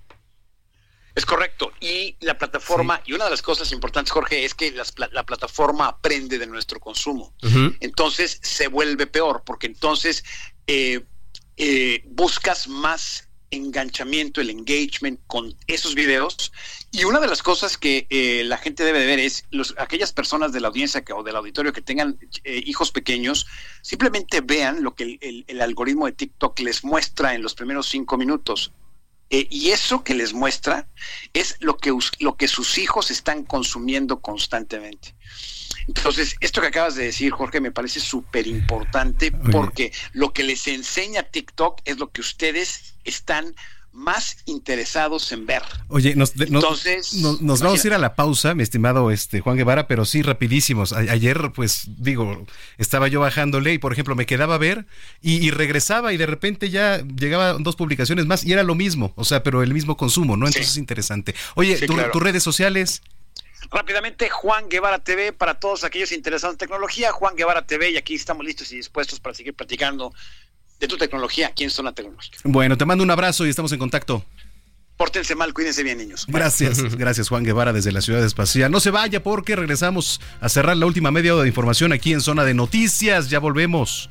S23: Es correcto. Y la plataforma, y una de las cosas importantes, Jorge, es que la plataforma aprende de nuestro consumo. Entonces se vuelve peor, porque entonces eh, eh, buscas más enganchamiento, el engagement con esos videos. Y una de las cosas que eh, la gente debe de ver es los, aquellas personas de la audiencia que, o del auditorio que tengan eh, hijos pequeños, simplemente vean lo que el, algoritmo de TikTok les muestra en los primeros cinco minutos. Eh, y eso que les muestra es lo que, lo que sus hijos están consumiendo constantemente. Entonces, esto que acabas de decir, Jorge, me parece súper importante porque lo que les enseña TikTok es lo que ustedes están más interesados en ver.
S1: Oye, nos, Entonces, nos vamos a ir a la pausa, mi estimado este Juan Guevara, pero sí rapidísimos. ayer, pues digo, estaba yo bajándole y, por ejemplo, me quedaba a ver y, regresaba y de repente ya llegaban dos publicaciones más y era lo mismo, o sea, pero el mismo consumo, ¿no? Entonces es interesante. Oye, tus redes sociales.
S23: Rápidamente, Juan Guevara TV, para todos aquellos interesados en tecnología, Juan Guevara TV, y aquí estamos listos y dispuestos para seguir platicando de tu tecnología aquí en Zona Tecnológica.
S1: Bueno, te mando un abrazo y estamos en contacto.
S23: Pórtense mal, cuídense bien, niños.
S1: Gracias, *laughs* gracias Juan Guevara desde la Ciudad Espacial. No se vaya porque regresamos a cerrar la última media hora de información aquí en Zona de Noticias. Ya volvemos.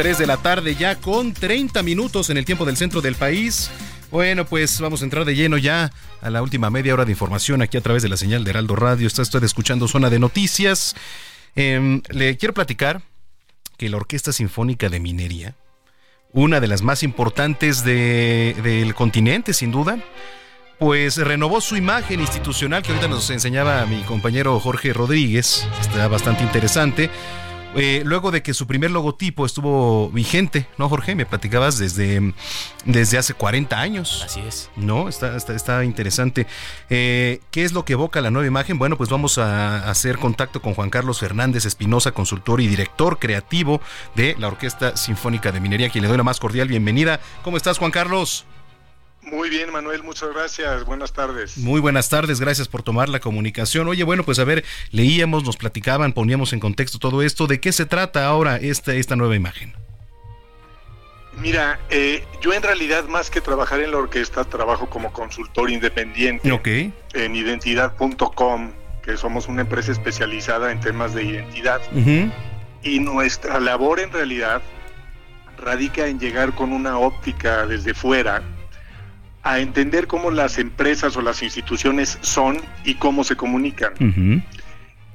S1: 3 de la tarde ya con 30 minutos en el tiempo del centro del país. Bueno, pues vamos a entrar de lleno ya a la última media hora de información aquí a través de la señal de Heraldo Radio. Está usted escuchando Zona de Noticias. Em, le quiero platicar que la Orquesta Sinfónica de Minería, una de las más importantes del continente, sin duda, pues renovó su imagen institucional que ahorita nos enseñaba mi compañero Jorge Rodríguez. Está bastante interesante. Eh, luego de que su primer logotipo estuvo vigente, ¿no, Jorge? Me platicabas desde, desde hace 40 años.
S2: Así es.
S1: ¿No? Está, está, interesante. Eh, ¿Qué es lo que evoca la nueva imagen? Bueno, pues vamos a hacer contacto con Juan Carlos Fernández Espinosa, consultor y director creativo de la Orquesta Sinfónica de Minería, quien le doy la más cordial bienvenida. ¿Cómo estás, Juan Carlos?
S24: Muy bien, Manuel, muchas gracias. Buenas tardes.
S1: Muy buenas tardes, gracias por tomar la comunicación. Oye, bueno, pues a ver, leíamos, nos platicaban, poníamos en contexto todo esto. ¿De qué se trata ahora esta, esta nueva imagen?
S24: Mira, eh, yo en realidad más que trabajar en la orquesta, trabajo como consultor independiente
S1: Ok.
S24: en identidad.com, que somos una empresa especializada en temas de identidad. Y nuestra labor en realidad radica en llegar con una óptica desde fuera a entender cómo las empresas o las instituciones son y cómo se comunican.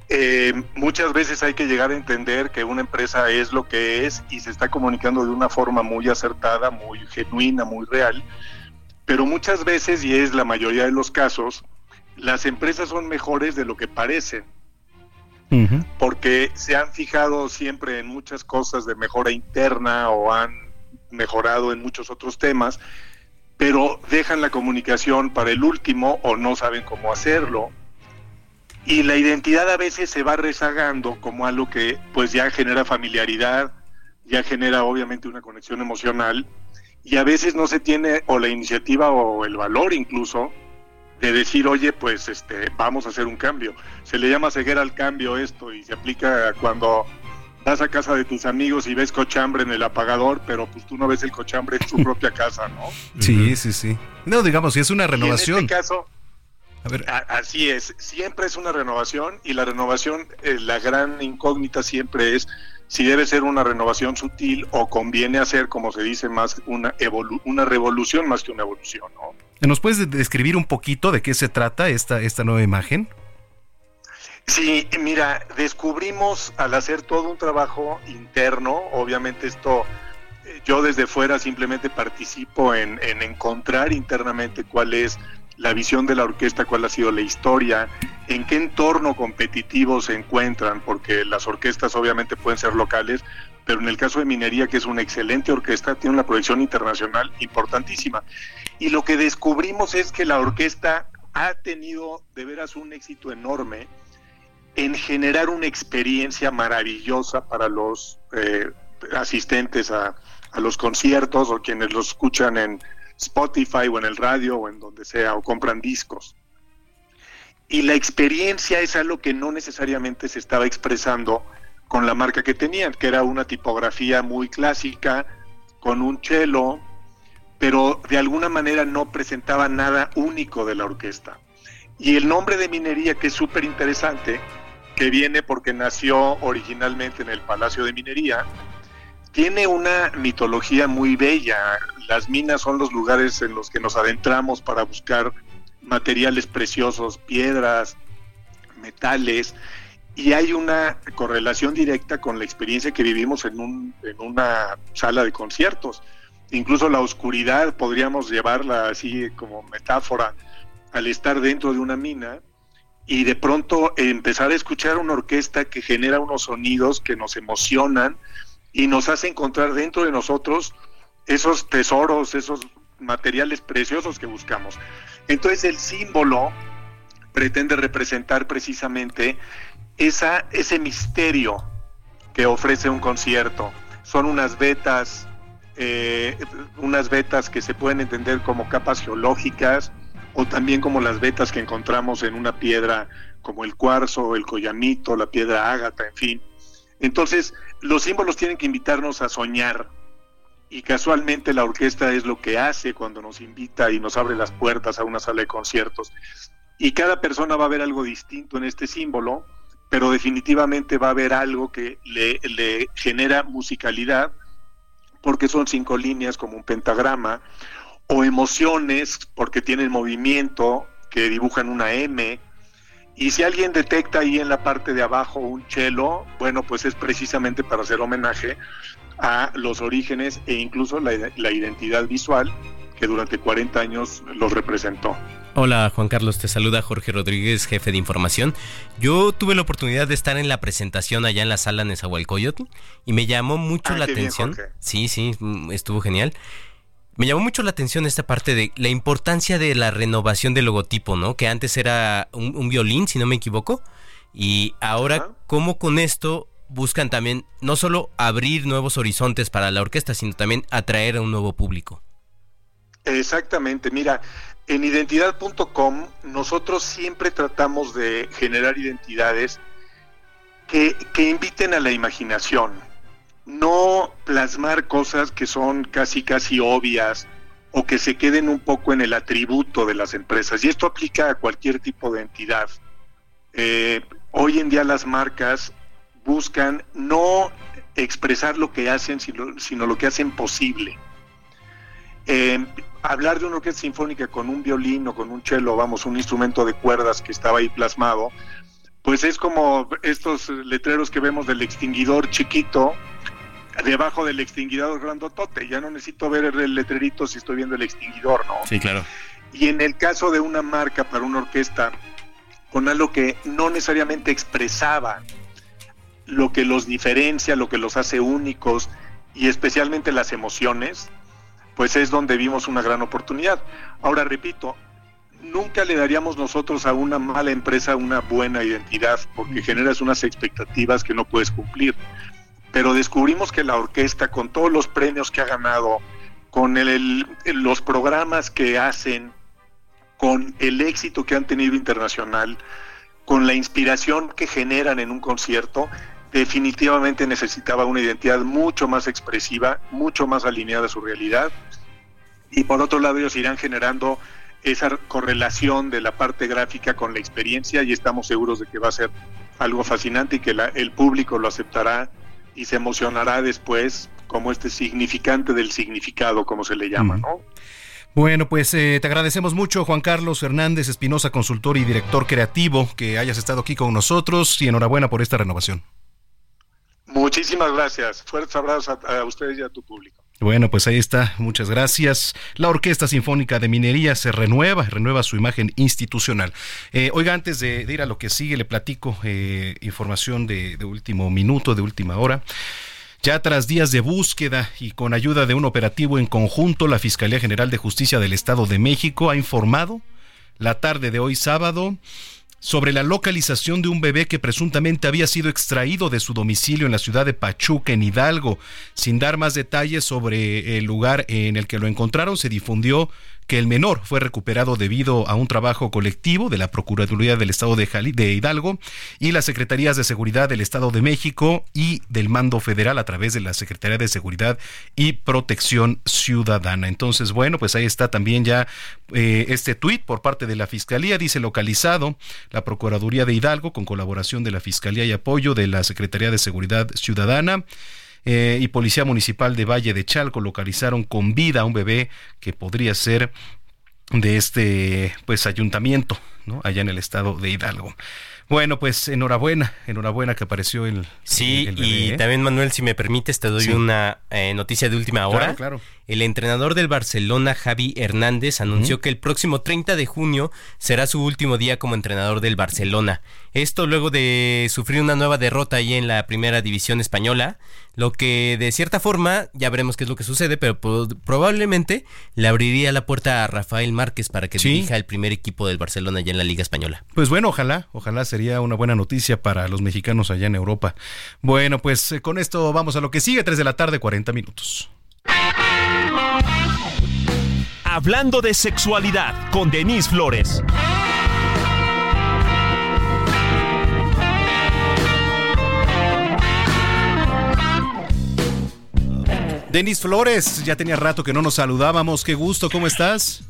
S24: Eh, muchas veces hay que llegar a entender que una empresa es lo que es y se está comunicando de una forma muy acertada, muy genuina, muy real, pero muchas veces, y es la mayoría de los casos, las empresas son mejores de lo que parecen, porque se han fijado siempre en muchas cosas de mejora interna o han mejorado en muchos otros temas, pero dejan la comunicación para el último o no saben cómo hacerlo. Y la identidad a veces se va rezagando como algo que pues ya genera familiaridad, ya genera obviamente una conexión emocional y a veces no se tiene o la iniciativa o el valor incluso de decir, oye, pues este, vamos a hacer un cambio. Se le llama ceguera al cambio esto y se aplica cuando vas a casa de tus amigos y ves cochambre en el apagador, pero pues tú no ves el cochambre en tu *laughs* propia casa, ¿no?
S1: Sí, sí, sí. No, digamos, si es una renovación.
S24: en este caso, así es, siempre es una renovación y la renovación, eh, la gran incógnita siempre es si debe ser una renovación sutil o conviene hacer, como se dice, más una, una revolución más que una evolución, ¿no?
S1: ¿Nos puedes describir un poquito de qué se trata esta, esta nueva imagen?
S24: Sí, mira, descubrimos al hacer todo un trabajo interno, obviamente esto, eh, yo desde fuera simplemente participo en, en encontrar internamente cuál es la visión de la orquesta, cuál ha sido la historia, en qué entorno competitivo se encuentran, porque las orquestas obviamente pueden ser locales, pero en el caso de Minería, que es una excelente orquesta, tiene una proyección internacional importantísima. Y lo que descubrimos es que la orquesta ha tenido de veras un éxito enorme en generar una experiencia maravillosa para los eh, asistentes a, a los conciertos o quienes los escuchan en, Spotify o en el radio o en donde sea, o compran discos. Y la experiencia es algo que no necesariamente se estaba expresando con la marca que tenían, que era una tipografía muy clásica, con un cello, pero de alguna manera no presentaba nada único de la orquesta. Y el nombre de minería, que es súper interesante, que viene porque nació originalmente en el Palacio de Minería, tiene una mitología muy bella. Las minas son los lugares en los que nos adentramos para buscar materiales preciosos, piedras, metales, y hay una correlación directa con la experiencia que vivimos en, un, en una sala de conciertos. Incluso la oscuridad podríamos llevarla así como metáfora al estar dentro de una mina y de pronto empezar a escuchar una orquesta que genera unos sonidos que nos emocionan, y nos hace encontrar dentro de nosotros esos tesoros, esos materiales preciosos que buscamos. Entonces el símbolo pretende representar precisamente esa, ese misterio que ofrece un concierto. Son unas vetas, eh, unas vetas que se pueden entender como capas geológicas o también como las vetas que encontramos en una piedra como el cuarzo, el collamito, la piedra ágata, en fin. Entonces, los símbolos tienen que invitarnos a soñar. Y casualmente la orquesta es lo que hace cuando nos invita y nos abre las puertas a una sala de conciertos. Y cada persona va a ver algo distinto en este símbolo, pero definitivamente va a haber algo que le, le genera musicalidad, porque son cinco líneas como un pentagrama, o emociones, porque tienen movimiento, que dibujan una M, y si alguien detecta ahí en la parte de abajo un chelo, bueno, pues es precisamente para hacer homenaje a los orígenes e incluso la, identidad visual que durante 40 años los representó.
S2: Hola Juan Carlos, te saluda Jorge Rodríguez, jefe de información. Yo tuve la oportunidad de estar en la presentación allá en la sala Nezahualcóyotl y me llamó mucho ah, la atención. sí, sí, mm, estuvo genial. Me llamó mucho la atención esta parte de la importancia de la renovación del logotipo, ¿no? Que antes era un, violín, si no me equivoco, y ahora cómo con esto buscan también no solo abrir nuevos horizontes para la orquesta, sino también atraer a un nuevo público.
S24: Exactamente, mira, en identidad.com nosotros siempre tratamos de generar identidades que, que inviten a la imaginación, no plasmar cosas que son casi casi obvias o que se queden un poco en el atributo de las empresas. Y esto aplica a cualquier tipo de entidad. Eh, hoy en día las marcas buscan no expresar lo que hacen, sino, lo que hacen posible. Eh, hablar de una orquesta sinfónica con un violín o con un cello, vamos, un instrumento de cuerdas que estaba ahí plasmado, pues es como estos letreros que vemos del extinguidor chiquito, debajo del extinguidor grandotote. Ya no necesito ver el letrerito si estoy viendo el extinguidor, ¿no?
S2: Sí, claro.
S24: Y en el caso de una marca para una orquesta, con algo que no necesariamente expresaba lo que los diferencia, lo que los hace únicos y especialmente las emociones, pues es donde vimos una gran oportunidad. Ahora repito, nunca le daríamos nosotros a una mala empresa una buena identidad porque generas unas expectativas que no puedes cumplir pero descubrimos que la orquesta, con todos los premios que ha ganado, con el, los programas que hacen, con el éxito que han tenido internacional, con la inspiración que generan en un concierto, definitivamente necesitaba una identidad mucho más expresiva, mucho más alineada a su realidad. Y por otro lado, ellos irán generando esa correlación de la parte gráfica con la experiencia y estamos seguros de que va a ser algo fascinante y que el público lo aceptará y se emocionará después como este significante del significado, como se le llama, ¿no?
S1: Bueno, pues eh, te agradecemos mucho, Juan Carlos Hernández Espinosa, consultor y director creativo, que hayas estado aquí con nosotros y enhorabuena por esta renovación.
S24: Muchísimas gracias. Fuertes abrazos a, ustedes y a tu público.
S1: Bueno, pues ahí está. Muchas gracias. La Orquesta Sinfónica de Minería se renueva, renueva su imagen institucional. Eh, oiga, antes de, ir a lo que sigue, le platico eh, información de, de último minuto, de última hora. Ya tras días de búsqueda y con ayuda de un operativo en conjunto, la Fiscalía General de Justicia del Estado de México ha informado la tarde de hoy sábado sobre la localización de un bebé que presuntamente había sido extraído de su domicilio en la ciudad de Pachuca, en Hidalgo. Sin dar más detalles sobre el lugar en el que lo encontraron, se difundió que el menor fue recuperado debido a un trabajo colectivo de la Procuraduría del Estado de, Hidalgo y las Secretarías de Seguridad del Estado de México y del Mando Federal a través de la Secretaría de Seguridad y Protección Ciudadana. Entonces, bueno, pues ahí está también ya eh, este tuit por parte de la Fiscalía, dice localizado la Procuraduría de Hidalgo con colaboración de la Fiscalía y apoyo de la Secretaría de Seguridad Ciudadana. Eh, y Policía Municipal de Valle de Chalco localizaron con vida a un bebé que podría ser de este pues ayuntamiento, ¿no? Allá en el estado de Hidalgo. Bueno, pues enhorabuena, enhorabuena que apareció el.
S2: Sí, y ¿eh? también Manuel, si me permites, te doy una eh, noticia de última hora.
S1: Claro, claro.
S2: El entrenador del Barcelona, Javi Hernández, anunció que el próximo 30 de junio será su último día como entrenador del Barcelona. Esto luego de sufrir una nueva derrota ahí en la primera división española, lo que de cierta forma, ya veremos qué es lo que sucede, pero probablemente le abriría la puerta a Rafael Márquez para que dirija el primer equipo del Barcelona ya en la Liga Española.
S1: Pues bueno, ojalá, ojalá sería una buena noticia para los mexicanos allá en Europa. Bueno, pues eh, con esto vamos a lo que sigue, 3 de la tarde, 40 minutos.
S3: Hablando de sexualidad con Denise Flores.
S1: Denis Flores, ya tenía rato que no nos saludábamos. Qué gusto, ¿cómo estás?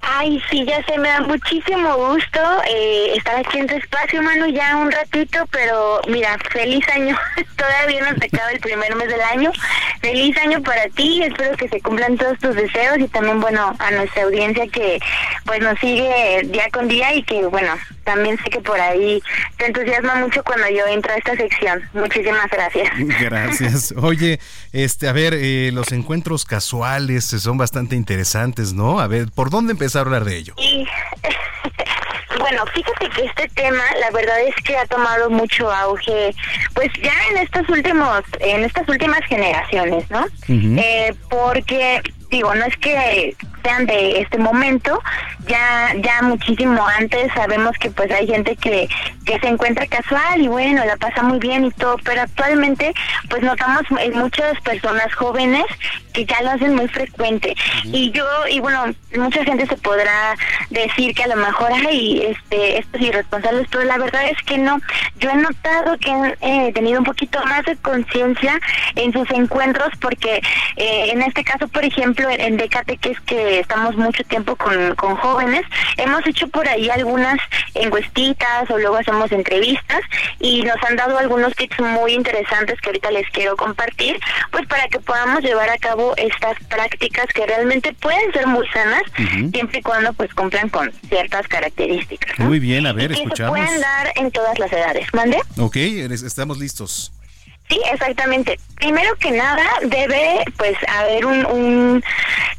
S25: Ay, sí, ya se me da muchísimo gusto eh, estar aquí en tu espacio, Manu, ya un ratito, pero mira, feliz año. *laughs* Todavía no se acaba el primer mes del año. Feliz año para ti, espero que se cumplan todos tus deseos y también, bueno, a nuestra audiencia que pues nos sigue día con día y que, bueno, también sé que por ahí te entusiasma mucho cuando yo entro a esta sección. Muchísimas gracias. *laughs*
S1: Gracias. Oye, este, a ver, eh, los encuentros casuales son bastante interesantes, ¿no? A ver, ¿por dónde empezar a hablar de ello? *laughs*
S25: Bueno, fíjate que este tema, la verdad es que ha tomado mucho auge, pues ya en estos últimos, en estas últimas generaciones, ¿no? eh, porque digo, no es que sean de este momento, ya ya muchísimo antes sabemos que pues hay gente que, que se encuentra casual y bueno, la pasa muy bien y todo, pero actualmente pues notamos en muchas personas jóvenes que ya lo hacen muy frecuente. Y yo, y bueno, mucha gente se podrá decir que a lo mejor hay este, estos irresponsables, pero la verdad es que no. Yo he notado que han eh, tenido un poquito más de conciencia en sus encuentros, porque eh, en este caso, por ejemplo, en Decate, que es que estamos mucho tiempo con, con jóvenes, hemos hecho por ahí algunas encuestitas o luego hacemos entrevistas y nos han dado algunos tips muy interesantes que ahorita les quiero compartir, pues para que podamos llevar a cabo estas prácticas que realmente pueden ser muy sanas, siempre y cuando pues cumplan con ciertas características.
S1: Muy bien, a ver, escuchamos.
S25: Se pueden dar en todas las edades. ¿Mande?
S1: Ok, estamos listos.
S25: Sí, exactamente. Primero que nada debe pues haber un, un,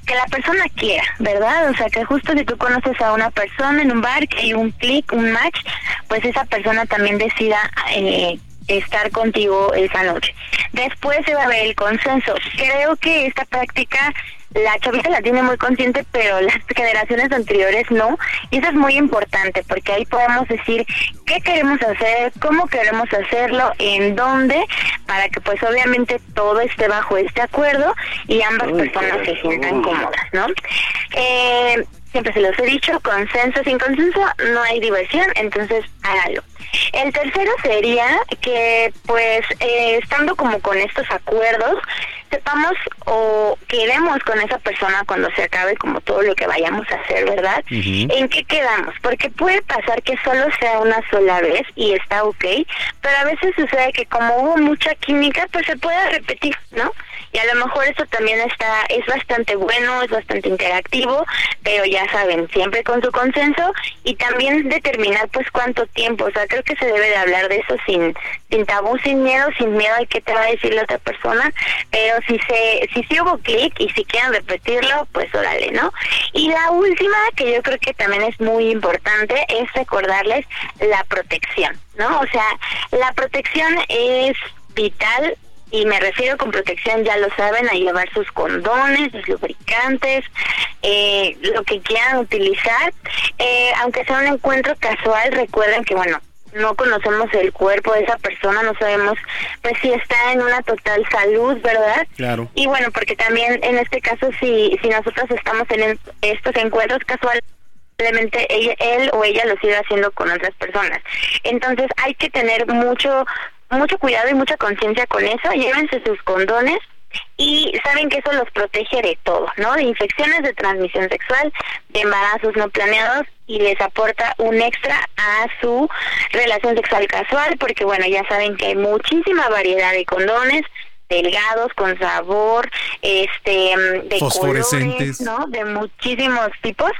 S25: que la persona quiera, ¿verdad? O sea, que justo si tú conoces a una persona en un bar, que hay un clic, un match, pues esa persona también decida eh, estar contigo esa noche. Después se va a ver el consenso. Creo que esta práctica la chavita la tiene muy consciente, pero las generaciones anteriores no. Y eso es muy importante, porque ahí podemos decir qué queremos hacer, cómo queremos hacerlo, en dónde, para que pues obviamente todo esté bajo este acuerdo y ambas personas se sientan cómodas, ¿no? Eh, siempre se los he dicho, consenso sin consenso no hay diversión, entonces hágalo. El tercero sería que pues eh, estando como con estos acuerdos, sepamos o quedemos con esa persona cuando se acabe como todo lo que vayamos a hacer, ¿verdad? ¿En qué quedamos? Porque puede pasar que solo sea una sola vez y está ok, pero a veces sucede que como hubo mucha química, pues se puede repetir, ¿no? Y a lo mejor eso también está, es bastante bueno, es bastante interactivo, pero ya saben, siempre con su consenso y también determinar pues cuánto tiempo, o sea, creo que se debe de hablar de eso sin, sin tabú, sin miedo, sin miedo a qué te va a decir la otra persona, pero si se, si sí hubo clic y si quieren repetirlo, pues órale, ¿no? Y la última, que yo creo que también es muy importante, es recordarles la protección, ¿no? O sea, la protección es vital y me refiero con protección, ya lo saben, a llevar sus condones, sus lubricantes, eh, lo que quieran utilizar. Eh, aunque sea un encuentro casual, recuerden que, bueno, no conocemos el cuerpo de esa persona, no sabemos pues si está en una total salud, ¿verdad?
S1: Claro.
S25: Y bueno, porque también en este caso si si nosotros estamos en estos encuentros casuales simplemente él o ella lo sigue haciendo con otras personas. Entonces hay que tener mucho mucho cuidado y mucha conciencia con eso. Llévense sus condones y saben que eso los protege de todo, ¿no? De infecciones de transmisión sexual, de embarazos no planeados y les aporta un extra a su relación sexual casual, porque bueno, ya saben que hay muchísima variedad de condones delgados con sabor, este, de
S1: fosforescentes,
S25: ¿no? De muchísimos tipos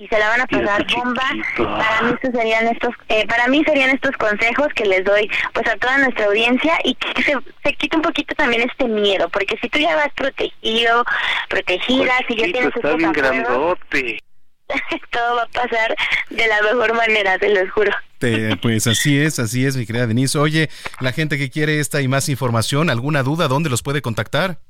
S25: y se la van a pasar bomba. Para mí estos serían estos, eh, para mí serían estos consejos que les doy, pues a toda nuestra audiencia y que se, se quite un poquito también este miedo, porque si tú ya vas protegido, protegida, si ya tienes
S23: está bien grandote. *laughs*
S25: todo va a pasar de la mejor manera, te lo juro.
S1: pues así es, así es, mi querida Denise. Oye, la gente que quiere esta y más información, ¿alguna duda? ¿Dónde los puede contactar?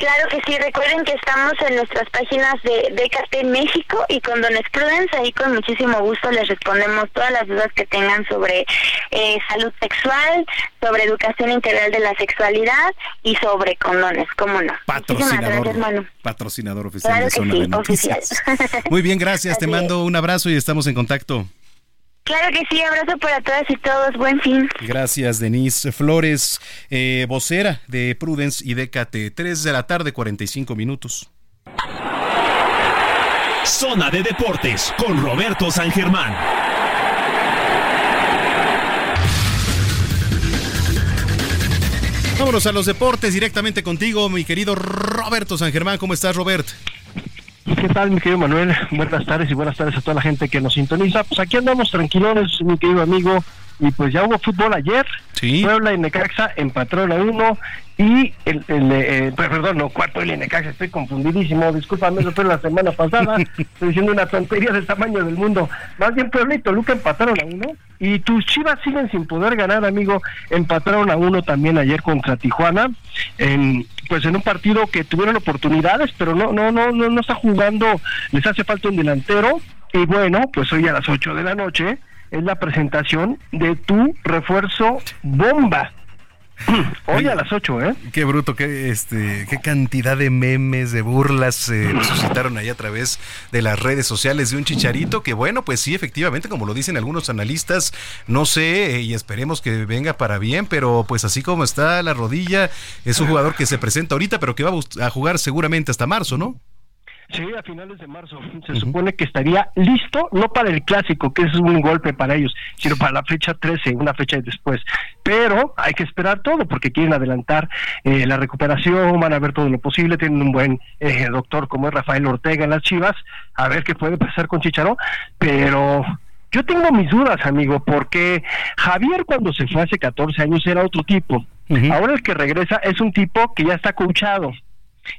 S25: Claro que sí, recuerden que estamos en nuestras páginas de DKT México y con Dones Prudence, ahí con muchísimo gusto les respondemos todas las dudas que tengan sobre eh, salud sexual, sobre educación integral de la sexualidad y sobre condones, ¿cómo no?
S1: Patrocinador, patrocinador oficial de Zona de Noticias. *laughs* Muy bien, gracias, te mando un abrazo y estamos en contacto.
S25: Claro que sí, abrazo para todas y todos, buen fin.
S1: Gracias, Denise Flores, eh, vocera de Prudence y DKT, 3 de la tarde, 45 minutos.
S3: Zona de Deportes con Roberto San Germán.
S1: Vámonos a los deportes directamente contigo, mi querido Roberto San Germán. ¿Cómo estás, Robert?
S26: ¿Qué tal, mi querido Manuel? Buenas tardes y buenas tardes a toda la gente que nos sintoniza. Pues aquí andamos tranquilones, mi querido amigo. Y pues ya hubo fútbol ayer.
S1: Sí.
S26: Puebla y Necaxa empataron a uno. Y el, el eh, perdón, no, cuarto y Necaxa, estoy confundidísimo. Discúlpame, eso fue la semana pasada. *laughs* estoy diciendo una tontería del tamaño del mundo. Más bien Puebla y Toluca empataron a uno. Y tus chivas siguen sin poder ganar, amigo. Empataron a uno también ayer contra Tijuana. En, pues en un partido que tuvieron oportunidades, pero no, no, no, no, no está jugando. Les hace falta un delantero. Y bueno, pues hoy a las 8 de la noche es la presentación de tu refuerzo bomba. *clears throat* Hoy a las 8, ¿eh?
S1: Qué bruto, qué, este, qué cantidad de memes, de burlas *clears throat* se suscitaron ahí a través de las redes sociales de un chicharito que, bueno, pues sí, efectivamente, como lo dicen algunos analistas, no sé, eh, y esperemos que venga para bien, pero pues así como está la rodilla, es un jugador que se presenta ahorita, pero que va a jugar seguramente hasta marzo, ¿no?
S26: Sí, a finales de marzo. Se supone que estaría listo, no para el clásico, que es un golpe para ellos, sino para la fecha 13, una fecha después. Pero hay que esperar todo, porque quieren adelantar eh, la recuperación, van a ver todo lo posible, tienen un buen eh, doctor como es Rafael Ortega en las Chivas, a ver qué puede pasar con Chicharó, pero... Yo tengo mis dudas, amigo, porque Javier cuando se fue hace 14 años era otro tipo. Ahora el que regresa es un tipo que ya está coachado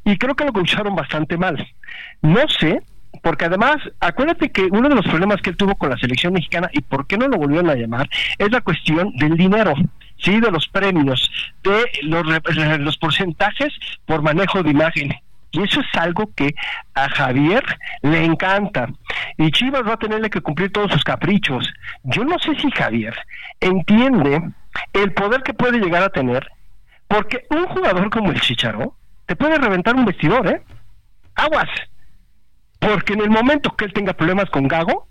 S26: y creo que lo coacharon bastante mal. No sé, porque además, acuérdate que uno de los problemas que él tuvo con la selección mexicana y por qué no lo volvieron a llamar es la cuestión del dinero, sí, de los premios, de los, los porcentajes por manejo de imagen. Y eso es algo que a Javier le encanta. Y Chivas va a tenerle que cumplir todos sus caprichos. Yo no sé si Javier entiende el poder que puede llegar a tener, porque un jugador como el Chicharo te puede reventar un vestidor, ¿eh? Aguas. porque en el momento que él tenga problemas con Gago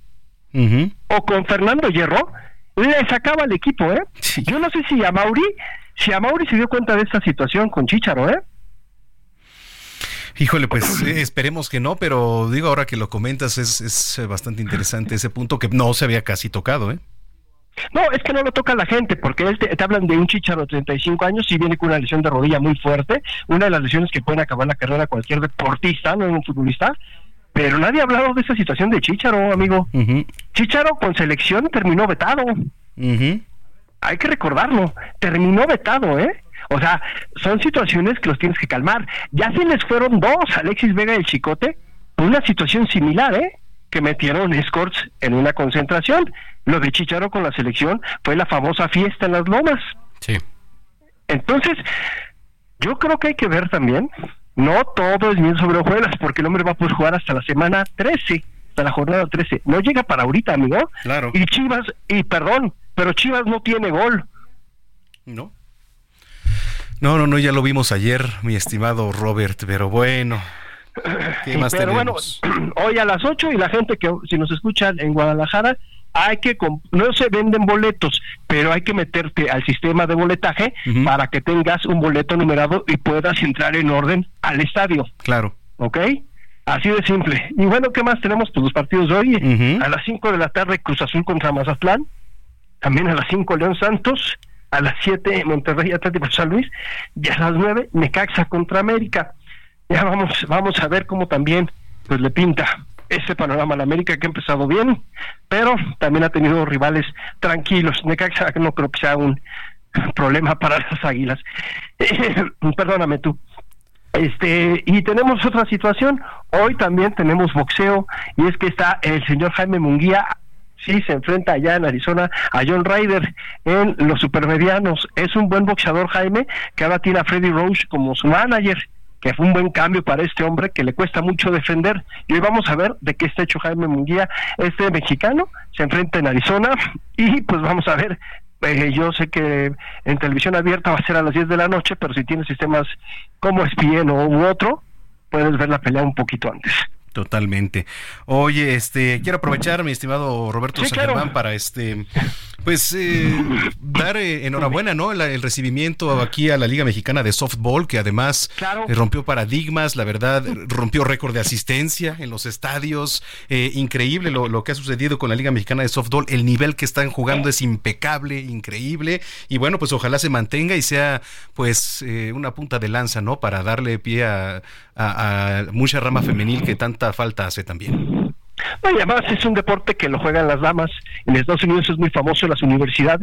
S26: o con Fernando Hierro, le sacaba al equipo, ¿eh? Yo no sé si a Mauri, si a Mauri se dio cuenta de esta situación con Chicharo, ¿eh?
S1: Híjole, pues eh, esperemos que no, pero digo, ahora que lo comentas, es, es bastante interesante ese punto que no se había casi tocado, ¿eh?
S26: No, es que no lo toca la gente, porque él te, te hablan de un chicharo de 35 años y viene con una lesión de rodilla muy fuerte, una de las lesiones que pueden acabar la carrera de cualquier deportista, no un futbolista, pero nadie ha hablado de esa situación de Chicharo, amigo. Chicharo con selección terminó vetado. Hay que recordarlo, terminó vetado, ¿eh? O sea, son situaciones que los tienes que calmar. Ya se les fueron dos, Alexis Vega y el Chicote, por una situación similar, ¿eh? Que metieron escorts en una concentración. Lo de Chicharo con la selección fue la famosa fiesta en las lomas.
S2: Sí.
S26: Entonces, yo creo que hay que ver también, no todo es bien sobre hojuelas, porque el hombre va a poder jugar hasta la semana 13, hasta la jornada 13. No llega para ahorita, amigo.
S1: Claro.
S26: Y Chivas, y perdón, pero Chivas no tiene gol.
S1: No. No, no, no, ya lo vimos ayer, mi estimado Robert, pero bueno. ¿Qué más
S26: pero
S1: tenemos?
S26: bueno, *clears throat* hoy a las 8 y la gente que si nos escucha en Guadalajara, hay que no se venden boletos, pero hay que meterte al sistema de boletaje para que tengas un boleto numerado y puedas entrar en orden al estadio,
S1: Claro.
S26: ¿ok? Así de simple. Y bueno, ¿qué más tenemos? Pues los partidos de hoy. A las 5 de la tarde Cruz Azul contra Mazatlán. También a las 5 León Santos. A las 7 Monterrey Atlético San Luis. Y a las 9 Necaxa contra América. Ya vamos, vamos a ver cómo también pues le pinta ese panorama la América que ha empezado bien, pero también ha tenido rivales tranquilos. Necaxa no creo que sea un problema para las águilas. Perdóname tú. Este, y tenemos otra situación. Hoy también tenemos boxeo, y es que está el señor Jaime Munguía. Sí, se enfrenta allá en Arizona a John Ryder en los supermedianos. Es un buen boxeador, Jaime, que ahora tiene a Freddy Roach como su manager, que fue un buen cambio para este hombre que le cuesta mucho defender. Y hoy vamos a ver de qué está hecho Jaime Munguía, este mexicano, se enfrenta en Arizona y pues vamos a ver eh, yo sé que en televisión abierta va a ser a las 10 de la noche, pero si tienes sistemas como ESPN o u otro, puedes ver la pelea un poquito antes.
S1: Totalmente. Oye, este, quiero aprovechar, mi estimado Roberto
S26: Sí,
S1: San
S26: claro.
S1: Para este, pues, eh, dar eh, enhorabuena, ¿no? La- el recibimiento aquí a la Liga Mexicana de Softball, que además
S26: Claro.
S1: eh, rompió paradigmas, la verdad, rompió récord de asistencia en los estadios. Eh, increíble lo, lo que ha sucedido con la Liga Mexicana de Softball. El nivel que están jugando es impecable, increíble. Y bueno, pues ojalá se mantenga y sea, pues, una punta de lanza, ¿no? Para darle pie a, a- a mucha rama femenil que tanta falta hace también.
S26: No, y además es un deporte que lo juegan las damas. En Estados Unidos es muy famoso en las universidades.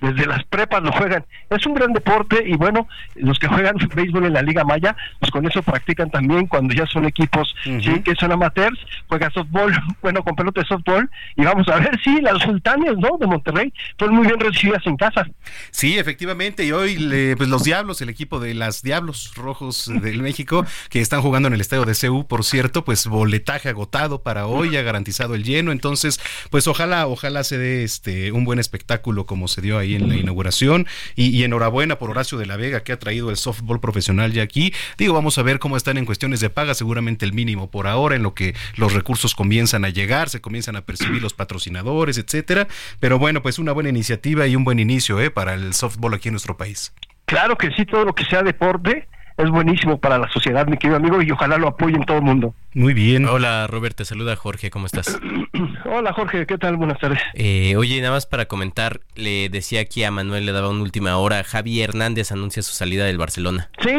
S26: Desde las prepas lo juegan. Es un gran deporte y bueno, los que juegan *laughs* béisbol en la Liga Maya, pues con eso practican también cuando ya son equipos sí, que son amateurs, juegan softball, *laughs* bueno, con pelota de softball. Y vamos a ver, sí, las sultanes, ¿no? De Monterrey fueron muy bien recibidas en casa.
S1: Sí, efectivamente, y hoy le- pues los Diablos, el equipo de las Diablos Rojos del México, que están jugando en el estadio de CU, por cierto, pues boletaje agotado para hoy, ya garantizado el lleno, entonces, pues ojalá, ojalá se dé este un buen espectáculo como se dio ahí en la inauguración, y, y enhorabuena por Horacio de la Vega que ha traído el softball profesional ya aquí. Digo, vamos a ver cómo están en cuestiones de paga, seguramente el mínimo por ahora, en lo que los recursos comienzan a llegar, se comienzan a percibir los patrocinadores, etcétera. Pero bueno, pues una buena iniciativa y un buen inicio, ¿eh? Para el softball aquí en nuestro país.
S26: Claro que sí, todo lo que sea deporte es buenísimo para la sociedad, mi querido amigo, y ojalá lo apoyen todo el mundo.
S1: Muy bien.
S2: Hola Robert, te saluda Jorge, ¿cómo estás? *clears throat*
S26: Hola Jorge, ¿qué tal? Buenas tardes.
S2: Eh, oye, nada más para comentar, le decía aquí a Manuel, le daba una última hora, Javi Hernández anuncia su salida del Barcelona.
S26: Sí,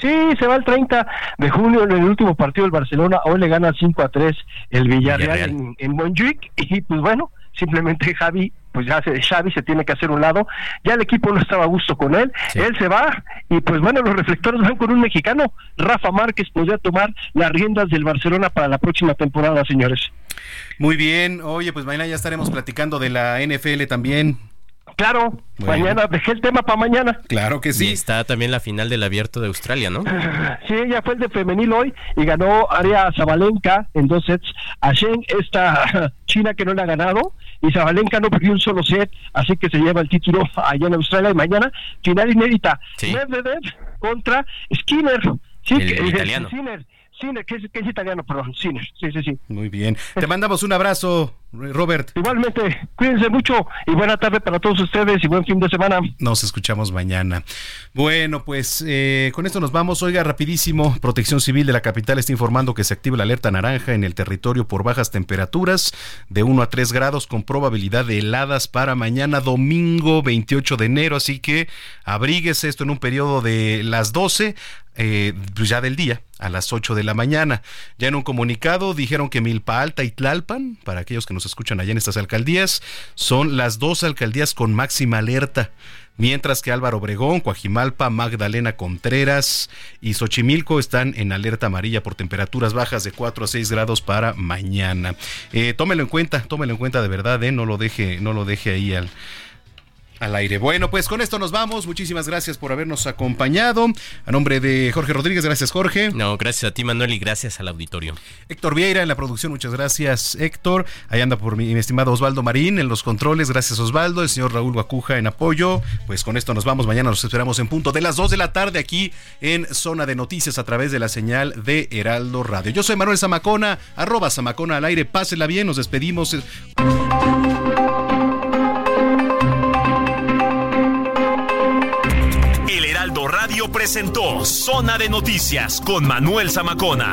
S26: sí, se va el 30 de junio en el último partido del Barcelona. Hoy le gana 5 a 3 el Villarreal,
S2: Villarreal.
S26: en, en Montjuic. Y pues bueno, simplemente Javi, pues ya se, Xavi se tiene que hacer un lado. Ya el equipo no estaba a gusto con él. Él se va y pues bueno, los reflectores van con un mexicano. Rafa Márquez podría tomar las riendas del Barcelona para la próxima temporada, señores.
S1: Muy bien. Oye, pues mañana ya estaremos platicando de la NFL también.
S26: Claro,
S2: Bueno.
S26: mañana dejé el tema para mañana.
S1: Claro que
S2: Y está también la final del Abierto de Australia, ¿no? *laughs*
S26: Sí, ella fue el de femenil hoy y ganó Aria Zabalenka en dos sets a Shen, esta *laughs* china que no le ha ganado, y Zabalenka no perdió un solo set, así que se lleva el título allá en Australia y mañana final inédita.
S2: Sí.
S26: Medvedev contra Skinner. Sí,
S2: El
S26: que-
S2: italiano.
S26: Sinner. Cine, que es, italiano, perdón, Cine. Sí, sí, sí.
S1: Muy bien. Te mandamos un abrazo, Robert.
S26: Igualmente, cuídense mucho y buena tarde para todos ustedes y buen fin de semana.
S1: Nos escuchamos mañana. Bueno, pues eh, con esto nos vamos. Oiga, rapidísimo. Protección Civil de la capital está informando que se activa la alerta naranja en el territorio por bajas temperaturas de 1 a 3 grados con probabilidad de heladas para mañana domingo 28 de enero. Así que abríguese esto en un periodo de las 12 eh, pues ya del día, a las 8 de la mañana. Ya en un comunicado dijeron que Milpa Alta y Tlalpan, para aquellos que nos escuchan allá en estas alcaldías, son las dos alcaldías con máxima alerta. Mientras que Álvaro Obregón, Coajimalpa, Magdalena Contreras y Xochimilco están en alerta amarilla por temperaturas bajas de 4 a 6 grados para mañana. Eh, tómelo en cuenta, tómelo en cuenta de verdad, eh, no lo deje, no lo deje ahí al, al aire. Bueno, pues con esto nos vamos. Muchísimas gracias por habernos acompañado. A nombre de Jorge Rodríguez, gracias Jorge.
S2: No, gracias a ti Manuel y gracias al auditorio.
S1: Héctor Vieira en la producción, muchas gracias Héctor. Ahí anda por mi, estimado Osvaldo Marín en los controles, gracias Osvaldo. El señor Raúl Guacuja en apoyo. Pues con esto nos vamos. Mañana nos esperamos en punto de las 2 de la tarde aquí en Zona de Noticias a través de la señal de Heraldo Radio. Yo soy Manuel Zamacona, arroba Zamacona al aire. Pásela bien, nos despedimos.
S3: Presentó Zona de Noticias con Manuel Zamacona.